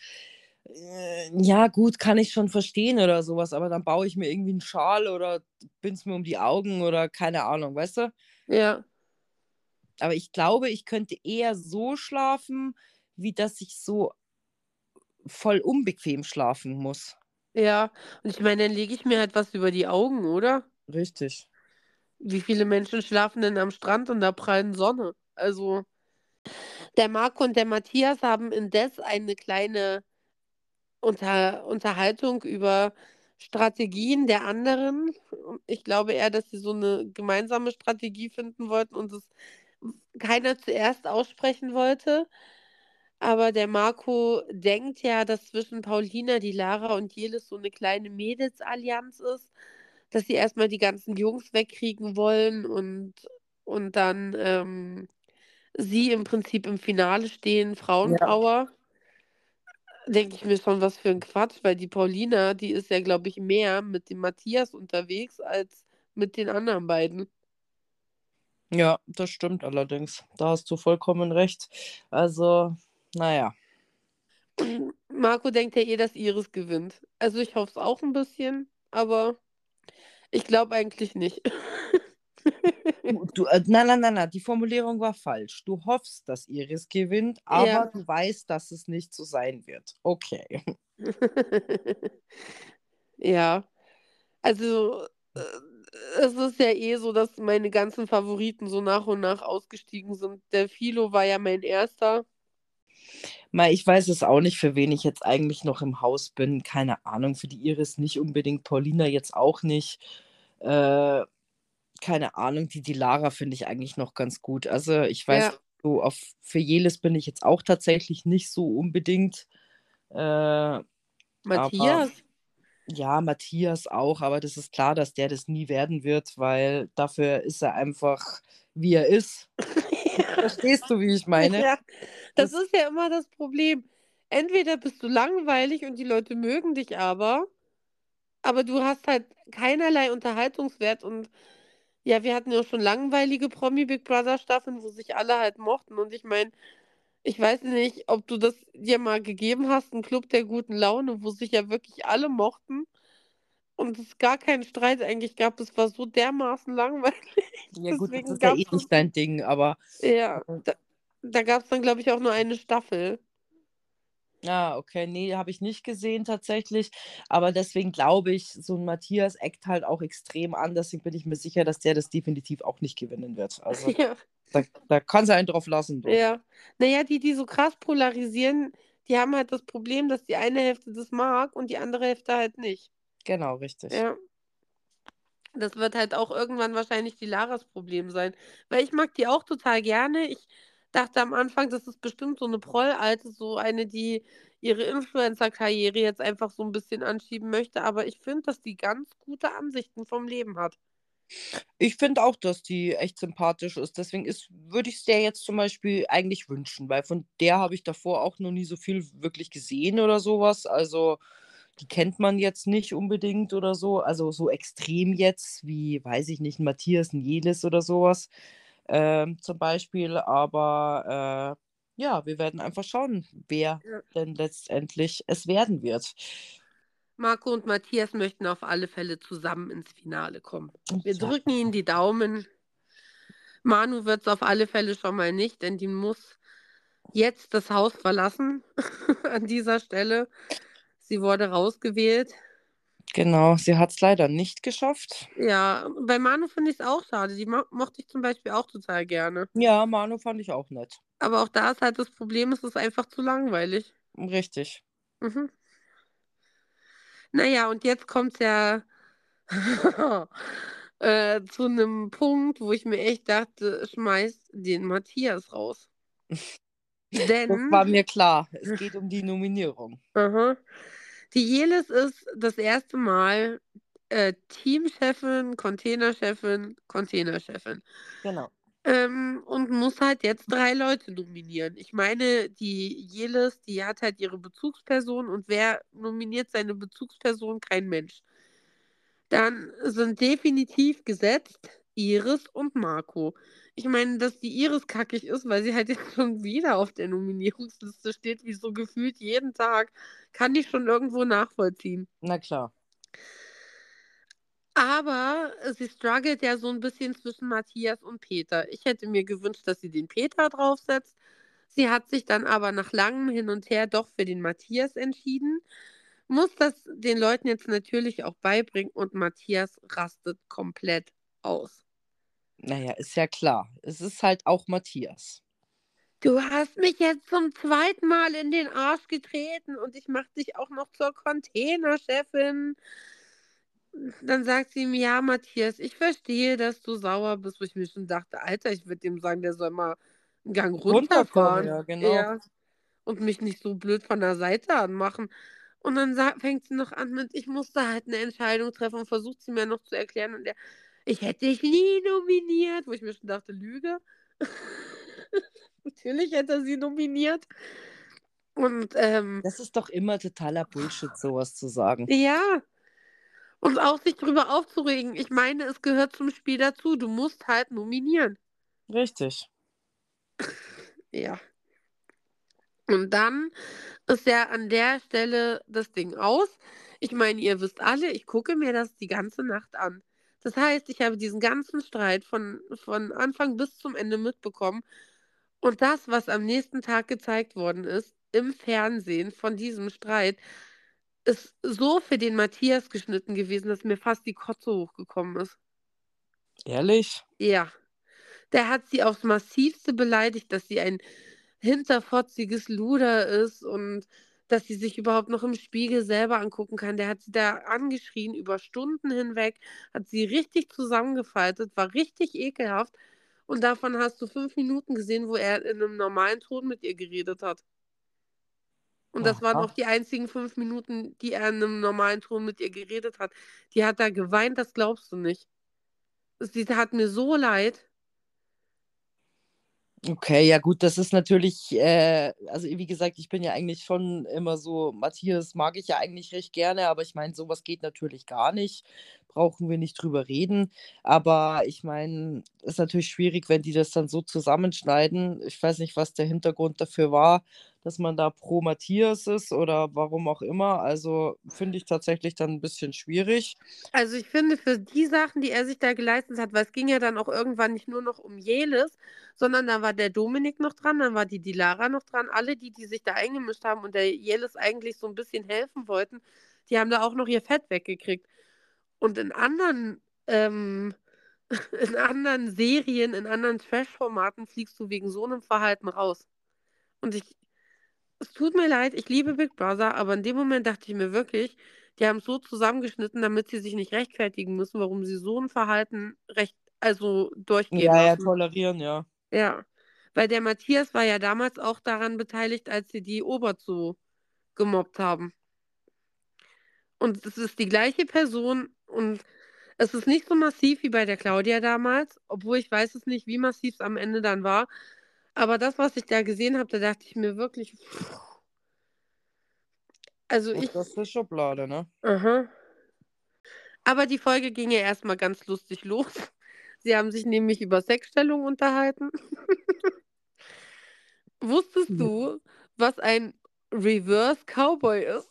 Äh, Ja, gut, kann ich schon verstehen oder sowas, aber dann baue ich mir irgendwie einen Schal oder bind's mir um die Augen oder keine Ahnung, weißt du? Ja. Aber ich glaube, ich könnte eher so schlafen, wie dass ich so voll unbequem schlafen muss. Ja, und ich meine, dann lege ich mir halt was über die Augen, oder? Richtig. Wie viele Menschen schlafen denn am Strand in der prallen Sonne? Also, der Marco und der Matthias haben indes eine kleine Unter Unterhaltung über Strategien der anderen. Ich glaube eher, dass sie so eine gemeinsame Strategie finden wollten und es keiner zuerst aussprechen wollte. Aber der Marco denkt ja, dass zwischen Paulina, die Lara und Jelis so eine kleine Mädelsallianz ist, dass sie erstmal die ganzen Jungs wegkriegen wollen und, und dann ähm, sie im Prinzip im Finale stehen, Frauenpower. Denke ich mir schon, was für ein Quatsch, weil die Paulina, die ist ja, glaube ich, mehr mit dem Matthias unterwegs als mit den anderen beiden. Ja, das stimmt allerdings. Da hast du vollkommen recht. Also, naja. Marco denkt ja eh, dass Iris gewinnt. Also ich hoffe es auch ein bisschen, aber ich glaube eigentlich nicht. Du, äh, nein, nein, nein, nein, die Formulierung war falsch. Du hoffst, dass Iris gewinnt, aber Ja. du weißt, dass es nicht so sein wird. Okay. ja. Also äh, es ist ja eh so, dass meine ganzen Favoriten so nach und nach ausgestiegen sind. Der Philo war ja mein erster. Mal, ich weiß es auch nicht, für wen ich jetzt eigentlich noch im Haus bin. Keine Ahnung, für die Iris nicht unbedingt, Paulina jetzt auch nicht. Äh, keine Ahnung, die, die Lara finde ich eigentlich noch ganz gut. Also ich weiß, Ja. so auf, für Jelis bin ich jetzt auch tatsächlich nicht so unbedingt. Äh, Matthias? ja, Matthias auch, aber das ist klar, dass der das nie werden wird, weil dafür ist er einfach, wie er ist. Verstehst du, wie ich meine? Ja, das, Das- ist ja immer das Problem. Entweder bist du langweilig und die Leute mögen dich aber, aber du hast halt keinerlei Unterhaltungswert und ja, wir hatten ja schon langweilige Promi Big Brother Staffeln, wo sich alle halt mochten und ich meine, ich weiß nicht, ob du das dir mal gegeben hast, ein Club der guten Laune, wo sich ja wirklich alle mochten und es gar keinen Streit eigentlich gab. Es war so dermaßen langweilig. Ja, gut, Deswegen das ist ja eh nicht dein Ding, aber Ja, Mhm. da, da gab es dann, glaube ich, auch nur eine Staffel. Ah, okay, nee, habe ich nicht gesehen tatsächlich. Aber deswegen glaube ich, so ein Matthias eckt halt auch extrem an. Deswegen bin ich mir sicher, dass der das definitiv auch nicht gewinnen wird. Also Ja, da, da kann sie einen drauf lassen. Du. ja. Naja, die, die so krass polarisieren, die haben halt das Problem, dass die eine Hälfte das mag und die andere Hälfte halt nicht. Genau, richtig. Ja. Das wird halt auch irgendwann wahrscheinlich die Laras Problem sein. Weil ich mag die auch total gerne. Ich dachte am Anfang, das ist bestimmt so eine Proll-Alte, so eine, die ihre Influencer-Karriere jetzt einfach so ein bisschen anschieben möchte. Aber ich finde, dass die ganz gute Ansichten vom Leben hat. Ich finde auch, dass die echt sympathisch ist. Deswegen ist, würde ich es der jetzt zum Beispiel eigentlich wünschen, weil von der habe ich davor auch noch nie so viel wirklich gesehen oder sowas. Also die kennt man jetzt nicht unbedingt oder so. Also so extrem jetzt wie, weiß ich nicht, Matthias, ein Jelis oder sowas ähm, zum Beispiel. Aber äh, ja, wir werden einfach schauen, wer Ja. denn letztendlich es werden wird. Marco und Matthias möchten auf alle Fälle zusammen ins Finale kommen. Wir Ja. drücken ihnen die Daumen. Manu wird es auf alle Fälle schon mal nicht, denn die muss jetzt das Haus verlassen an dieser Stelle. Sie wurde rausgewählt. Genau, sie hat es leider nicht geschafft. Ja, bei Manu finde ich es auch schade. Die mo mochte ich zum Beispiel auch total gerne. Ja, Manu fand ich auch nett. Aber auch da ist halt das Problem, es ist einfach zu langweilig. Richtig. Mhm. Naja, und jetzt kommt es ja äh, zu einem Punkt, wo ich mir echt dachte, schmeiß den Matthias raus. Das Denn war mir klar. Es geht um die Nominierung. aha, die Jelis ist das erste Mal äh, Teamchefin, Containerchefin, Containerchefin. Genau. Ähm, und muss halt jetzt drei Leute nominieren. Ich meine, die Jelis, die hat halt ihre Bezugsperson und wer nominiert seine Bezugsperson? Kein Mensch. Dann sind definitiv gesetzt Iris und Marco. Ich meine, dass die Iris kackig ist, weil sie halt jetzt schon wieder auf der Nominierungsliste steht, wie so gefühlt jeden Tag, kann ich schon irgendwo nachvollziehen. Na klar. Aber sie struggelt ja so ein bisschen zwischen Matthias und Peter. Ich hätte mir gewünscht, dass sie den Peter draufsetzt. Sie hat sich dann aber nach langem Hin und Her doch für den Matthias entschieden. Muss das den Leuten jetzt natürlich auch beibringen und Matthias rastet komplett aus. Naja, ist ja klar. Es ist halt auch Matthias. Du hast mich jetzt zum zweiten Mal in den Arsch getreten und ich mache dich auch noch zur Containerchefin. dann sagt sie ihm, ja, Matthias, ich verstehe, dass du sauer bist, wo ich mir schon dachte, Alter, ich würde ihm sagen, der soll mal einen Gang runterfahren. ja, genau. Ja. Und mich nicht so blöd von der Seite anmachen. Und dann fängt sie noch an mit, ich musste halt eine Entscheidung treffen und versucht sie mir noch zu erklären. Und er, ich hätte dich nie nominiert, wo ich mir schon dachte, Lüge. Natürlich hätte er sie nominiert. Und ähm, Das ist doch immer totaler Bullshit, sowas zu sagen. ja. Und auch sich drüber aufzuregen. Ich meine, es gehört zum Spiel dazu. Du musst halt nominieren. Richtig. Ja. Und dann ist ja an der Stelle das Ding aus. Ich meine, ihr wisst alle, ich gucke mir das die ganze Nacht an. Das heißt, ich habe diesen ganzen Streit von, von Anfang bis zum Ende mitbekommen. Und das, was am nächsten Tag gezeigt worden ist, im Fernsehen von diesem Streit, ist so für den Matthias geschnitten gewesen, dass mir fast die Kotze hochgekommen ist. Ehrlich? Ja. Der hat sie aufs Massivste beleidigt, dass sie ein hinterfotziges Luder ist und dass sie sich überhaupt noch im Spiegel selber angucken kann. Der hat sie da angeschrien über Stunden hinweg, hat sie richtig zusammengefaltet, war richtig ekelhaft. Und davon hast du fünf Minuten gesehen, wo er in einem normalen Ton mit ihr geredet hat. Und das waren Aha. auch die einzigen fünf Minuten, die er in einem normalen Ton mit ihr geredet hat. Die hat da geweint, das glaubst du nicht. Sie tat mir so leid. Okay, ja gut, das ist natürlich, äh, also wie gesagt, ich bin ja eigentlich schon immer so, Matthias mag ich ja eigentlich recht gerne, aber ich meine, sowas geht natürlich gar nicht. Brauchen wir nicht drüber reden. Aber ich meine, ist natürlich schwierig, wenn die das dann so zusammenschneiden. Ich weiß nicht, was der Hintergrund dafür war, dass man da pro Matthias ist oder warum auch immer. Also finde ich tatsächlich dann ein bisschen schwierig. Also ich finde, für die Sachen, die er sich da geleistet hat, weil es ging ja dann auch irgendwann nicht nur noch um Jelis, sondern da war der Dominik noch dran, dann war die Dilara noch dran. Alle die, die sich da eingemischt haben und der Jelis eigentlich so ein bisschen helfen wollten, die haben da auch noch ihr Fett weggekriegt. Und in anderen, ähm, in anderen Serien, in anderen Trash-Formaten fliegst du wegen so einem Verhalten raus. Und ich, es tut mir leid, ich liebe Big Brother, aber in dem Moment dachte ich mir wirklich, die haben es so zusammengeschnitten, damit sie sich nicht rechtfertigen müssen, warum sie so ein Verhalten recht, also durchgehen Ja, ja, tolerieren, ja. Ja, weil der Matthias war ja damals auch daran beteiligt, als sie die Obert so gemobbt haben. Und es ist die gleiche Person und es ist nicht so massiv wie bei der Claudia damals, obwohl ich weiß es nicht, wie massiv es am Ende dann war. Aber das, was ich da gesehen habe, da dachte ich mir wirklich, pff. also ich, Und das ist Schublade, ne? aha. Aber die Folge ging ja erstmal ganz lustig los. Sie haben sich nämlich über Sexstellung unterhalten. Wusstest Ja. du, was ein Reverse Cowboy ist?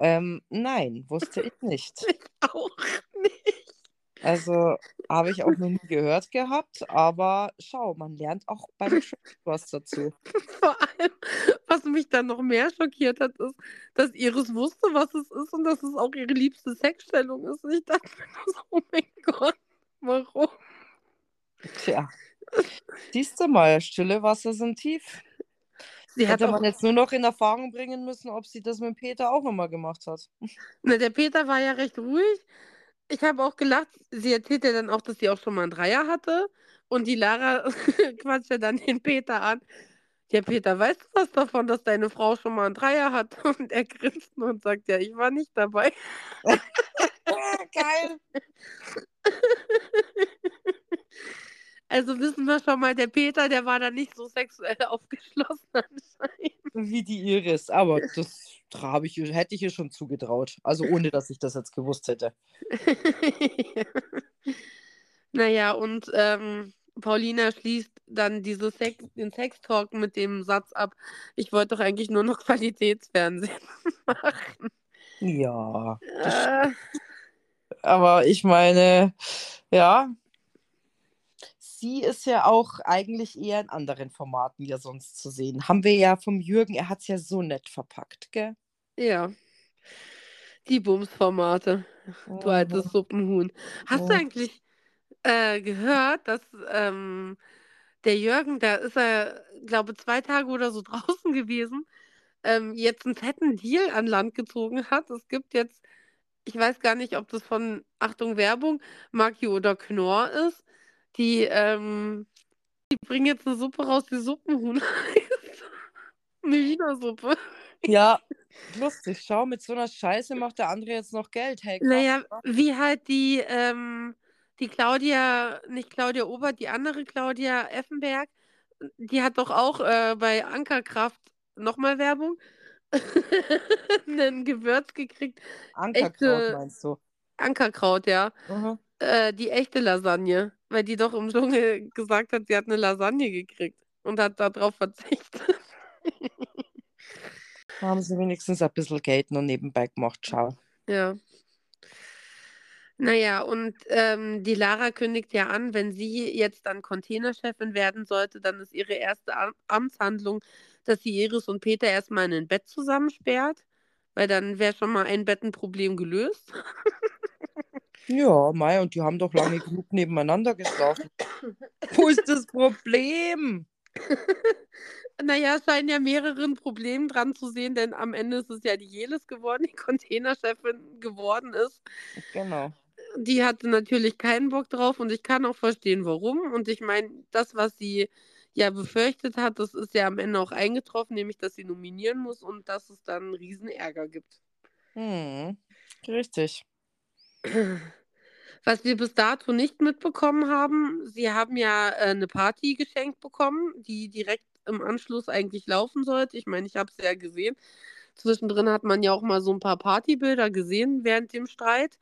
Ähm, nein, wusste ich nicht. Ich auch nicht. Also habe ich auch noch nie gehört gehabt, aber schau, man lernt auch beim Trash was dazu. Vor allem, was mich dann noch mehr schockiert hat, ist, dass Iris wusste, was es ist und dass es auch ihre liebste Sexstellung ist. Und ich dachte mir so, oh mein Gott, warum? Tja, siehst du mal, stille Wasser sind tief. Sie hat Hätte man jetzt nur noch in Erfahrung bringen müssen, ob sie das mit Peter auch immer gemacht hat. ne, der Peter war ja recht ruhig. Ich habe auch gelacht, sie erzählt ja dann auch, dass sie auch schon mal einen Dreier hatte. Und die Lara quatscht ja dann den Peter an. Ja, Peter, weißt du was davon, dass deine Frau schon mal einen Dreier hat? Und er grinst nur und sagt, ja, ich war nicht dabei. Geil. Also wissen wir schon mal, der Peter, der war da nicht so sexuell aufgeschlossen anscheinend. Wie die Iris. Aber das habe ich, hätte ich ihr schon zugetraut. Also ohne, dass ich das jetzt gewusst hätte. naja, und ähm, Paulina schließt dann diese Sex, den Sextalk mit dem Satz ab, ich wollte doch eigentlich nur noch Qualitätsfernsehen machen. Ja. Äh, Aber ich meine, ja, sie ist ja auch eigentlich eher in anderen Formaten ja sonst zu sehen. Haben wir ja vom Jürgen, er hat es ja so nett verpackt, gell? ja. Die Bums-Formate, du altes Suppenhuhn. Hast du Ja. eigentlich äh, gehört, dass ähm, der Jürgen, da ist er, glaube zwei Tage oder so draußen gewesen, ähm, jetzt einen fetten Deal an Land gezogen hat. Es gibt jetzt ich weiß gar nicht, ob das von, Achtung, Werbung, Maki oder Knorr ist. Die, ähm, die bringen jetzt eine Suppe raus, die Suppenhuhn heißt. Eine Hühnersuppe. Ja, lustig. Schau, mit so einer Scheiße macht der andere jetzt noch Geld. Hey, krass, Naja, wie halt die, ähm, die Claudia, nicht Claudia Obert, die andere Claudia Effenberg, die hat doch auch äh, bei Ankerkraft nochmal Werbung. ein Gewürz gekriegt. Ankerkraut Echte meinst du? Ankerkraut, ja. Mhm. Äh, die echte Lasagne. Weil die doch im Dschungel gesagt hat, sie hat eine Lasagne gekriegt und hat darauf verzichtet. Haben sie wenigstens ein bisschen Geld noch nebenbei gemacht. Schau. Ja. Naja, und ähm, die Lara kündigt ja an, wenn sie jetzt dann Containerchefin werden sollte, dann ist ihre erste Am Amtshandlung, dass sie Iris und Peter erstmal in ein Bett zusammensperrt, weil dann wäre schon mal ein Bettenproblem gelöst. Ja, Mai, und die haben doch lange genug nebeneinander geschlafen. Wo ist das Problem? Naja, es scheinen ja mehreren Problemen dran zu sehen, denn am Ende ist es ja die Jelis geworden, die Containerchefin geworden ist. Genau. Die hatte natürlich keinen Bock drauf und ich kann auch verstehen, warum. Und ich meine, das, was sie ja befürchtet hat, das ist ja am Ende auch eingetroffen, nämlich, dass sie nominieren muss und dass es dann einen riesen Ärger gibt. Hm, richtig. Was wir bis dato nicht mitbekommen haben, sie haben ja äh, eine Party geschenkt bekommen, die direkt im Anschluss eigentlich laufen sollte. Ich meine, ich habe es ja gesehen. Zwischendrin hat man ja auch mal so ein paar Partybilder gesehen während dem Streit.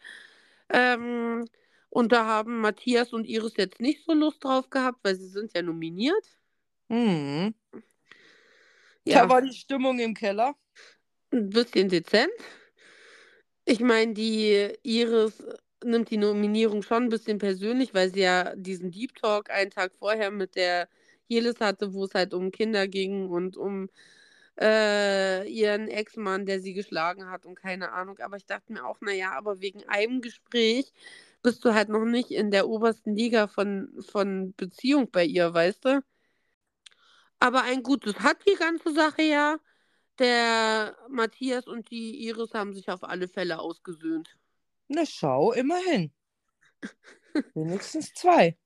Ähm, und da haben Matthias und Iris jetzt nicht so Lust drauf gehabt, weil sie sind ja nominiert. Hm. Ja, Da war die Stimmung im Keller. ein bisschen dezent. Ich meine, die Iris nimmt die Nominierung schon ein bisschen persönlich, weil sie ja diesen Deep Talk einen Tag vorher mit der Jelis hatte, wo es halt um Kinder ging und um äh, ihren Ex-Mann, der sie geschlagen hat und keine Ahnung. Aber ich dachte mir auch, naja, aber wegen einem Gespräch bist du halt noch nicht in der obersten Liga von, von Beziehung bei ihr, weißt du? Aber ein Gutes hat die ganze Sache ja. Der Matthias und die Iris haben sich auf alle Fälle ausgesöhnt. Na schau, immerhin. Wenigstens zwei.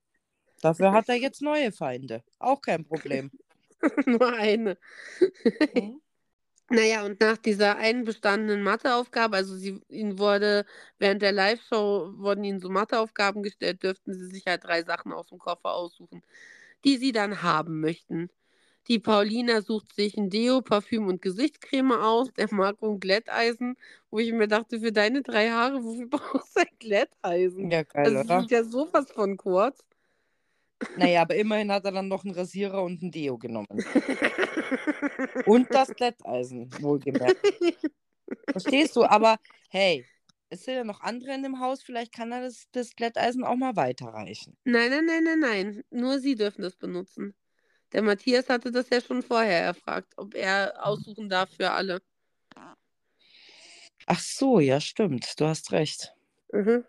Dafür hat er jetzt neue Feinde. Auch kein Problem. Nur eine. Hm? Naja, und nach dieser einen bestandenen Matheaufgabe, also sie, ihnen wurde während der Live-Show wurden ihnen so Matheaufgaben gestellt, dürften sie sich halt drei Sachen aus dem Koffer aussuchen, die sie dann haben möchten. Die Paulina sucht sich ein Deo, Parfüm und Gesichtscreme aus, der Marco ein Glätteisen, wo ich mir dachte, für deine drei Haare, wofür brauchst du ein Glätteisen? Ja, geil, Also, oder? sind ja sowas von kurz. Naja, aber immerhin hat er dann noch einen Rasierer und ein Deo genommen. Und das Glätteisen, wohlgemerkt. Verstehst du? Aber hey, es sind ja noch andere in dem Haus, vielleicht kann er das, das Glätteisen auch mal weiterreichen. Nein, nein, nein, nein, nein. Nur sie dürfen das benutzen. Der Matthias hatte das ja schon vorher erfragt, ob er aussuchen darf für alle. Ach so, ja, stimmt. Du hast recht. Mhm.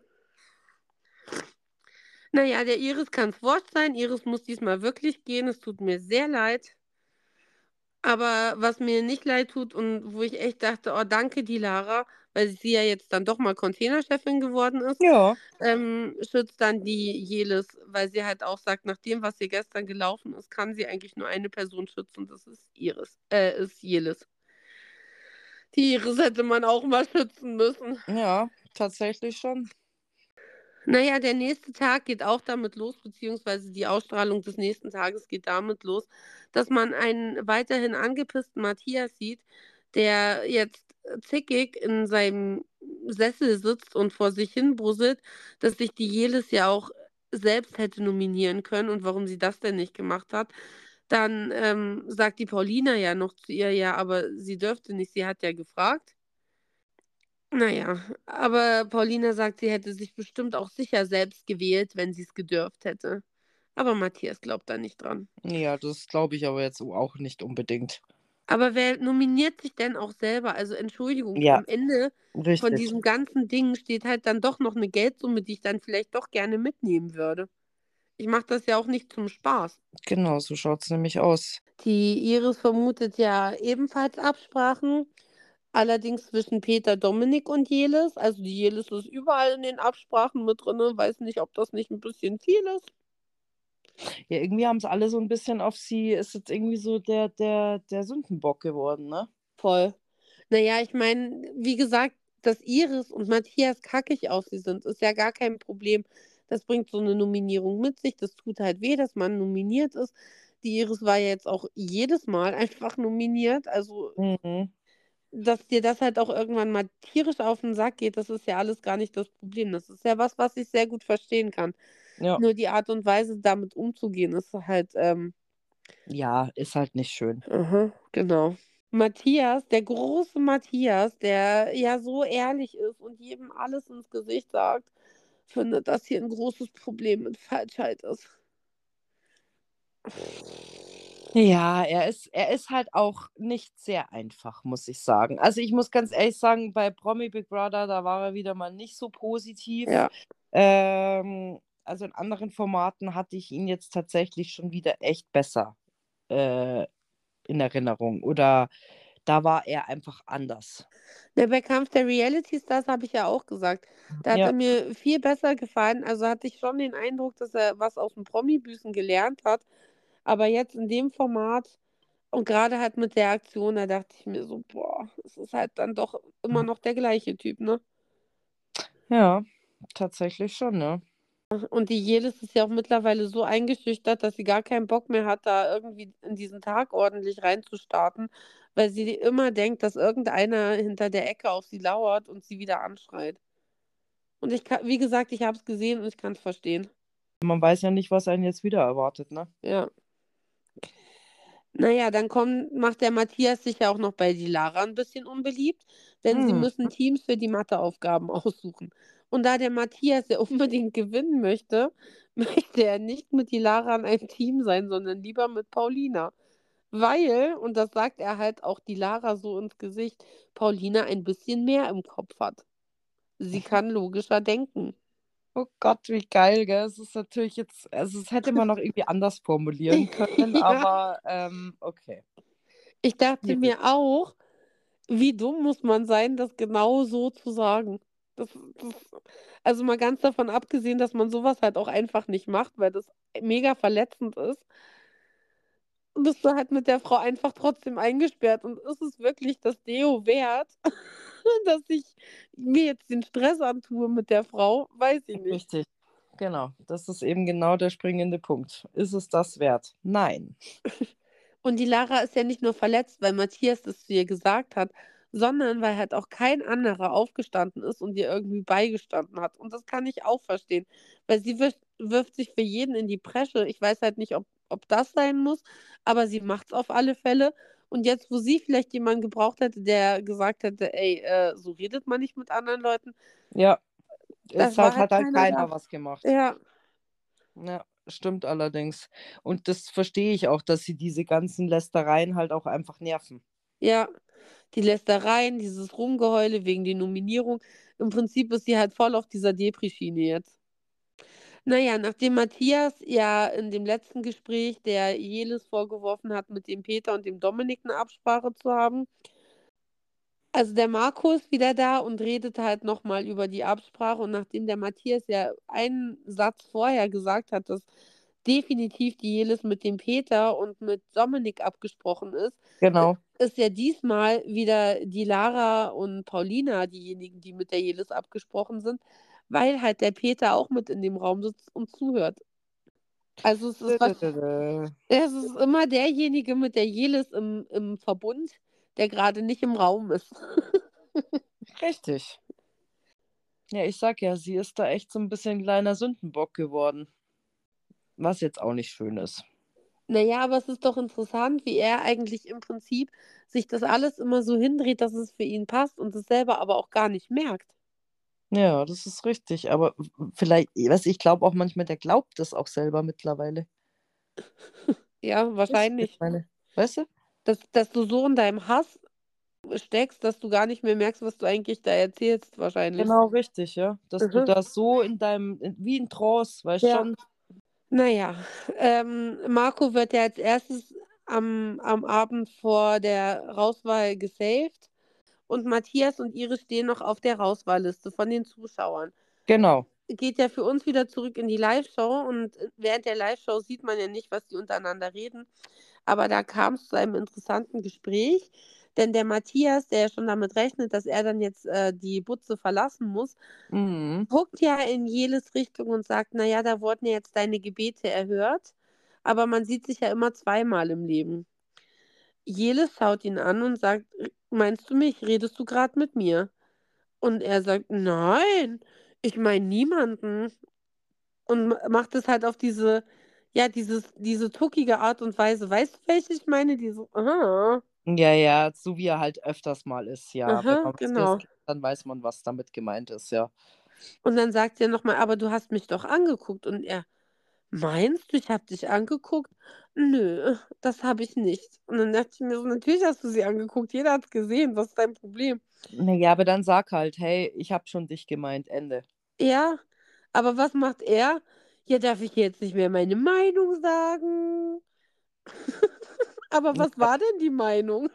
Naja, der Iris kann es wurscht sein. Iris muss diesmal wirklich gehen. Es tut mir sehr leid. Aber was mir nicht leid tut und wo ich echt dachte, oh danke, die Lara, weil sie ja jetzt dann doch mal Containerchefin geworden ist, Ja, ähm, schützt dann die Jelis, weil sie halt auch sagt, nach dem, was hier gestern gelaufen ist, kann sie eigentlich nur eine Person schützen. Das ist Iris, äh, ist Jelis. Die Iris hätte man auch mal schützen müssen. ja, tatsächlich schon. Naja, der nächste Tag geht auch damit los, beziehungsweise die Ausstrahlung des nächsten Tages geht damit los, dass man einen weiterhin angepissten Matthias sieht, der jetzt zickig in seinem Sessel sitzt und vor sich hin brusselt, dass sich die Jelis ja auch selbst hätte nominieren können und warum sie das denn nicht gemacht hat. Dann ähm, sagt die Paulina ja noch zu ihr, ja, aber sie dürfte nicht, sie hat ja gefragt. Naja, aber Paulina sagt, sie hätte sich bestimmt auch sicher selbst gewählt, wenn sie es gedürft hätte. Aber Matthias glaubt da nicht dran. Ja, das glaube ich aber jetzt auch nicht unbedingt. Aber wer nominiert sich denn auch selber? Also Entschuldigung, Ja. am Ende von Richtig. diesem ganzen Ding steht halt dann doch noch eine Geldsumme, die ich dann vielleicht doch gerne mitnehmen würde. Ich mache das ja auch nicht zum Spaß. Genau, so schaut es nämlich aus. Die Iris vermutet ja ebenfalls Absprachen. Allerdings zwischen Peter, Dominik und Jelis. Also die Jelis ist überall in den Absprachen mit drin. Weiß nicht, ob das nicht ein bisschen viel ist. Ja, irgendwie haben es alle so ein bisschen auf sie, ist jetzt irgendwie so der, der, der Sündenbock geworden, ne? Voll. Naja, ich meine, wie gesagt, dass Iris und Matthias kackig auf sie sind, ist ja gar kein Problem. Das bringt so eine Nominierung mit sich. Das tut halt weh, dass man nominiert ist. Die Iris war ja jetzt auch jedes Mal einfach nominiert. Also, Mhm. Dass dir das halt auch irgendwann mal tierisch auf den Sack geht, das ist ja alles gar nicht das Problem. Das ist ja was, was ich sehr gut verstehen kann. Ja. Nur die Art und Weise, damit umzugehen, ist halt, ähm, Ja, ist halt nicht schön. aha, genau. Matthias, der große Matthias, der ja so ehrlich ist und jedem alles ins Gesicht sagt, findet, dass hier ein großes Problem mit Falschheit ist. Ja, er ist, er ist halt auch nicht sehr einfach, muss ich sagen. Also ich muss ganz ehrlich sagen, bei Promi Big Brother, da war er wieder mal nicht so positiv. Ja. Ähm, also in anderen Formaten hatte ich ihn jetzt tatsächlich schon wieder echt besser äh, in Erinnerung. Oder da war er einfach anders. Ja, bei Kampf der Reality Stars habe ich ja auch gesagt. Da hat Ja. er mir viel besser gefallen. Also hatte ich schon den Eindruck, dass er was aus dem Promi-Büßen gelernt hat. Aber jetzt in dem Format und gerade halt mit der Aktion, da dachte ich mir so, boah, es ist halt dann doch immer noch der gleiche Typ, ne? Ja, tatsächlich schon, ne? Und die Jelis ist ja auch mittlerweile so eingeschüchtert, dass sie gar keinen Bock mehr hat, da irgendwie in diesen Tag ordentlich reinzustarten, weil sie immer denkt, dass irgendeiner hinter der Ecke auf sie lauert und sie wieder anschreit. Und ich kann, wie gesagt, ich habe es gesehen und ich kann es verstehen. Man weiß ja nicht, was einen jetzt wieder erwartet, ne? Ja. Naja, dann kommt, macht der Matthias sich ja auch noch bei die Lara ein bisschen unbeliebt, denn sie Hm. müssen Teams für die Matheaufgaben aussuchen. Und da der Matthias ja unbedingt gewinnen möchte, möchte er nicht mit die Lara in einem Team sein, sondern lieber mit Paulina. Weil, und das sagt er halt auch die Lara so ins Gesicht, Paulina ein bisschen mehr im Kopf hat. Sie kann logischer denken. Oh Gott, wie geil, gell? Es ist natürlich jetzt, also es hätte man noch irgendwie anders formulieren können, Ja. aber ähm, okay. Ich dachte mir auch, wie dumm muss man sein, das genau so zu sagen. Das, das, also mal ganz davon abgesehen, dass man sowas halt auch einfach nicht macht, weil das mega verletzend ist. Bist du halt mit der Frau einfach trotzdem eingesperrt und ist es wirklich das Deo wert, dass ich mir jetzt den Stress antue mit der Frau? Weiß ich nicht. Richtig. Genau, das ist eben genau der springende Punkt. Ist es das wert? Nein. Und die Lara ist ja nicht nur verletzt, weil Matthias das zu ihr gesagt hat, sondern weil halt auch kein anderer aufgestanden ist und ihr irgendwie beigestanden hat. Und das kann ich auch verstehen, weil sie wirft, wirft sich für jeden in die Presche. Ich weiß halt nicht, ob, ob das sein muss, aber sie macht es auf alle Fälle. Und jetzt, wo sie vielleicht jemanden gebraucht hätte, der gesagt hätte, ey, äh, so redet man nicht mit anderen Leuten. Ja, Das es hat, halt halt keiner keiner was gemacht. Ja, Ja, stimmt allerdings. Und das verstehe ich auch, dass sie diese ganzen Lästereien halt auch einfach nerven. ja. Die Lästereien, dieses Rumgeheule wegen der Nominierung. Im Prinzip ist sie halt voll auf dieser Depri-Schiene jetzt. Naja, nachdem Matthias ja in dem letzten Gespräch der Jelis vorgeworfen hat, mit dem Peter und dem Dominik eine Absprache zu haben, also der Marco ist wieder da und redet halt nochmal über die Absprache. Und nachdem der Matthias ja einen Satz vorher gesagt hat, dass definitiv die Jelis mit dem Peter und mit Dominik abgesprochen ist, Genau. ist ja diesmal wieder die Lara und Paulina diejenigen, die mit der Jelis abgesprochen sind, weil halt der Peter auch mit in dem Raum sitzt und zuhört. Also es ist, was, es ist immer derjenige mit der Jelis im, im Verbund, der gerade nicht im Raum ist. Richtig. Ja, ich sag ja, sie ist da echt so ein bisschen kleiner Sündenbock geworden. Was jetzt auch nicht schön ist. Naja, aber es ist doch interessant, wie er eigentlich im Prinzip sich das alles immer so hindreht, dass es für ihn passt und es selber aber auch gar nicht merkt. Ja, das ist richtig. Aber vielleicht, du, ich glaube auch manchmal, der glaubt das auch selber mittlerweile. Ja, du, wahrscheinlich. ich meine, weißt du? Dass, dass du so in deinem Hass steckst, dass du gar nicht mehr merkst, was du eigentlich da erzählst, wahrscheinlich. Genau richtig, ja. Dass du Mhm. da so in deinem, in, wie in Trance, weißt Ja. schon. Naja, ähm, Marco wird ja als erstes am, am Abend vor der Rauswahl gesaved. Und Matthias und Iris stehen noch auf der Rauswahlliste von den Zuschauern. Genau. Geht ja für uns wieder zurück in die Live-Show und während der Live-Show sieht man ja nicht, was die untereinander reden. Aber da kam es zu einem interessanten Gespräch, denn der Matthias, der ja schon damit rechnet, dass er dann jetzt äh, die Butze verlassen muss, Mhm. guckt ja in Jeles Richtung und sagt, naja, da wurden ja jetzt deine Gebete erhört, aber man sieht sich ja immer zweimal im Leben. Jeles schaut ihn an und sagt, meinst du mich, redest du gerade mit mir? Und er sagt, nein, ich meine niemanden. Und ma- macht es halt auf diese, ja, dieses, diese tuckige Art und Weise. Weißt du, welche ich meine? Diese, aha, Ja, ja, so wie er halt öfters mal ist, ja. Wenn aha, man was genau. kennt, dann weiß man, was damit gemeint ist, ja. Und dann sagt er nochmal, aber du hast mich doch angeguckt. Und er, meinst du, ich habe dich angeguckt? Nö, das habe ich nicht. Und dann dachte ich mir so, natürlich hast du sie angeguckt. Jeder hat es gesehen. Was ist dein Problem? Naja, aber dann sag halt, hey, ich hab schon dich gemeint, Ende. Ja, aber was macht er? Ja, darf ich jetzt nicht mehr meine Meinung sagen? aber was war denn die Meinung?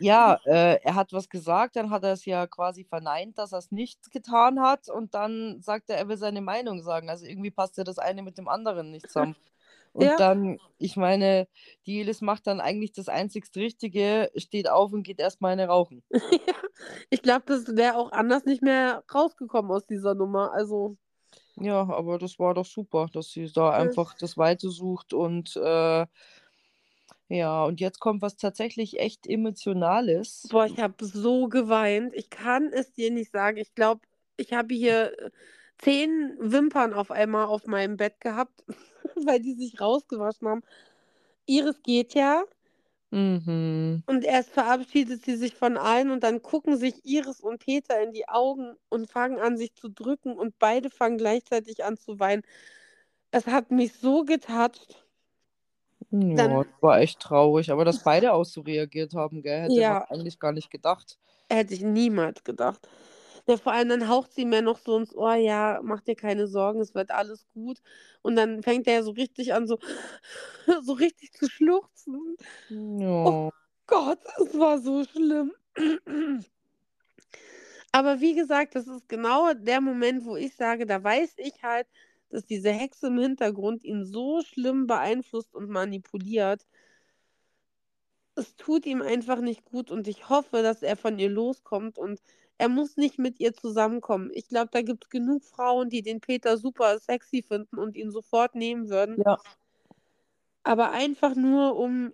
Ja, äh, er hat was gesagt, dann hat er es ja quasi verneint, dass er es nicht getan hat und dann sagt er, er will seine Meinung sagen. Also irgendwie passt ja das eine mit dem anderen nicht zusammen. Und Ja. dann, ich meine, die Jelis macht dann eigentlich das einzigst Richtige, steht auf und geht erstmal eine rauchen. ich glaube, das wäre auch anders nicht mehr rausgekommen aus dieser Nummer. Also, Ja, aber das war doch super, dass sie da einfach das Weite sucht und äh, ja, und jetzt kommt was tatsächlich echt Emotionales. boah, ich habe so geweint. Ich kann es dir nicht sagen. Ich glaube, ich habe hier zehn Wimpern auf einmal auf meinem Bett gehabt, weil die sich rausgewaschen haben. Iris geht ja Mhm. und erst verabschiedet sie sich von allen und dann gucken sich Iris und Peter in die Augen und fangen an, sich zu drücken und beide fangen gleichzeitig an zu weinen. Es hat mich so getatscht. Ja, Dann- das war echt traurig, aber dass beide auch so reagiert haben, gell, hätte Ja. man eigentlich gar nicht gedacht. Hätte ich niemals gedacht. Ja, vor allem dann haucht sie mir noch so ins Ohr, ja, mach dir keine Sorgen, es wird alles gut. Und dann fängt er so richtig an, so, so richtig zu schluchzen. Ja. Gott, es war so schlimm. Aber wie gesagt, das ist genau der Moment, wo ich sage, da weiß ich halt, dass diese Hexe im Hintergrund ihn so schlimm beeinflusst und manipuliert. Es tut ihm einfach nicht gut und ich hoffe, dass er von ihr loskommt und er muss nicht mit ihr zusammenkommen. Ich glaube, da gibt es genug Frauen, die den Peter super sexy finden und ihn sofort nehmen würden. Ja. Aber einfach nur, um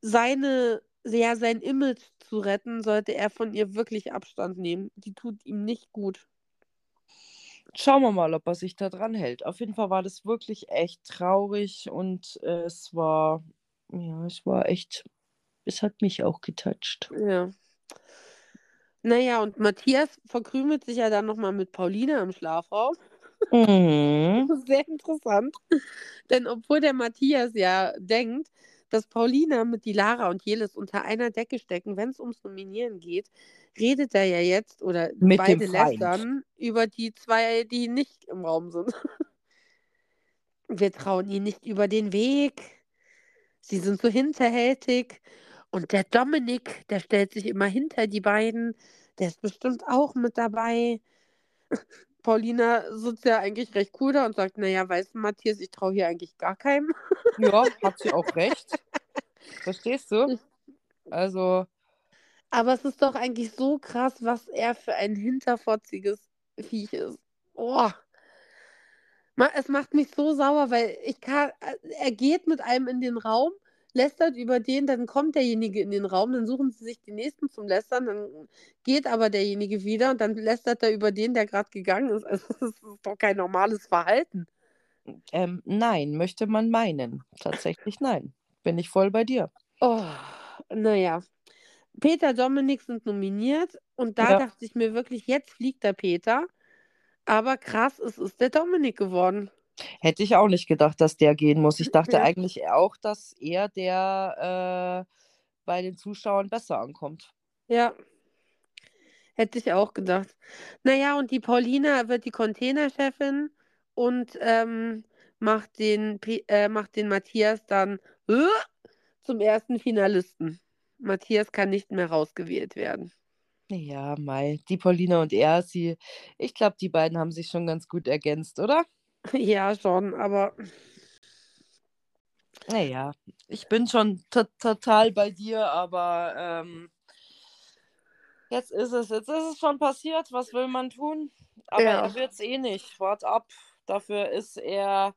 seine, ja, sein Image zu retten, sollte er von ihr wirklich Abstand nehmen. Die tut ihm nicht gut. Schauen wir mal, ob er sich da dran hält. Auf jeden Fall war das wirklich echt traurig und äh, es war, ja, es war echt, es hat mich auch getoucht. Ja. Naja, und Matthias verkrümelt sich ja dann nochmal mit Paulina im Schlafraum. Mhm. Sehr interessant. Denn obwohl der Matthias ja denkt, dass Paulina mit die Lara und Jelis unter einer Decke stecken, wenn es ums Nominieren geht, redet er ja jetzt oder Mit beide lästern über die zwei, die nicht im Raum sind. Wir trauen ihnen nicht über den Weg. Sie sind so hinterhältig. Und der Dominik, der stellt sich immer hinter die beiden. Der ist bestimmt auch mit dabei. Paulina sitzt ja eigentlich recht cool da und sagt, naja, weißt du, Matthias, ich traue hier eigentlich gar keinem. Ja, hat sie auch recht. Verstehst du? Also, Aber es ist doch eigentlich so krass, was er für ein hinterfotziges Viech ist. Oh. Ma- Es macht mich so sauer, weil ich kann, er geht mit einem in den Raum, lästert über den, dann kommt derjenige in den Raum, dann suchen sie sich die nächsten zum Lästern, dann geht aber derjenige wieder und dann lästert er über den, der gerade gegangen ist. Also das ist doch kein normales Verhalten. ähm, nein, möchte man meinen. Tatsächlich nein. Bin ich voll bei dir. Oh, naja. Peter Dominik sind nominiert und da Ja. dachte ich mir wirklich, jetzt fliegt der Peter. Aber krass, es ist der Dominik geworden. Hätte ich auch nicht gedacht, dass der gehen muss. Ich dachte Ja. eigentlich auch, dass er der äh, bei den Zuschauern besser ankommt. Ja. Hätte ich auch gedacht. Naja, und die Paulina wird die Containerchefin und ähm, macht, den, äh, macht den Matthias dann äh, zum ersten Finalisten. Matthias kann nicht mehr rausgewählt werden. Ja, Mai, die Paulina und er, sie, ich glaube, die beiden haben sich schon ganz gut ergänzt, oder? Ja, schon, aber Naja, ich bin schon to total bei dir, aber ähm, jetzt ist es, jetzt ist es schon passiert. Was will man tun? Aber Ja. er wird es eh nicht. Wart ab. Dafür ist er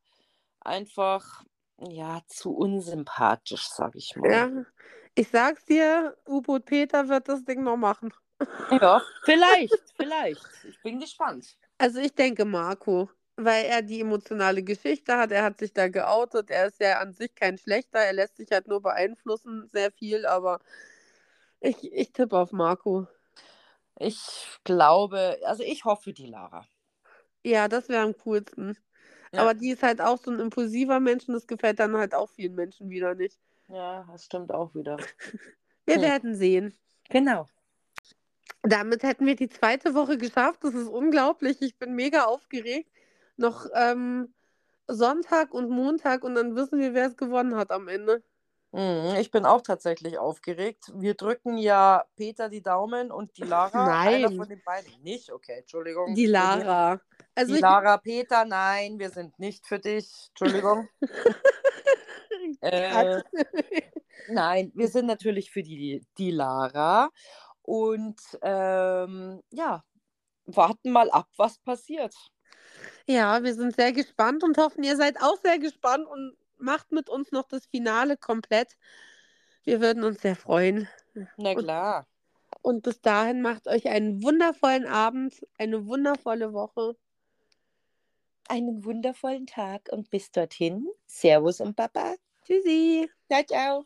einfach, ja, zu unsympathisch, sag ich mal. ja, ich sag's dir, U-Boot Peter wird das Ding noch machen. Ja, vielleicht, vielleicht. Ich bin gespannt. Also ich denke Marco, weil er die emotionale Geschichte hat, er hat sich da geoutet, er ist ja an sich kein schlechter, er lässt sich halt nur beeinflussen, sehr viel, aber ich, ich tippe auf Marco. Ich glaube, also ich hoffe die Lara. Ja, das wäre am coolsten. Ja. Aber die ist halt auch so ein impulsiver Mensch und das gefällt dann halt auch vielen Menschen wieder nicht. Ja, das stimmt auch wieder. Wir Hm. werden sehen. Genau. Damit hätten wir die zweite Woche geschafft. Das ist unglaublich. Ich bin mega aufgeregt. Noch ähm, Sonntag und Montag und dann wissen wir, wer es gewonnen hat am Ende. Mhm, Ich bin auch tatsächlich aufgeregt. Wir drücken ja Peter die Daumen und die Lara. Einer Nein. von den beiden. Nicht? Okay, Entschuldigung. Die Lara. Also Die Lara, Peter, nein, wir sind nicht für dich. Entschuldigung. äh, nein, wir sind natürlich für die, die Lara. Und ähm, ja, warten mal ab, was passiert. Ja, wir sind sehr gespannt und hoffen, ihr seid auch sehr gespannt und macht mit uns noch das Finale komplett. Wir würden uns sehr freuen. Na Und- klar. Und bis dahin macht euch einen wundervollen Abend, eine wundervolle Woche. Einen wundervollen Tag und bis dorthin. Servus und Baba. Tschüssi. Ciao, ciao.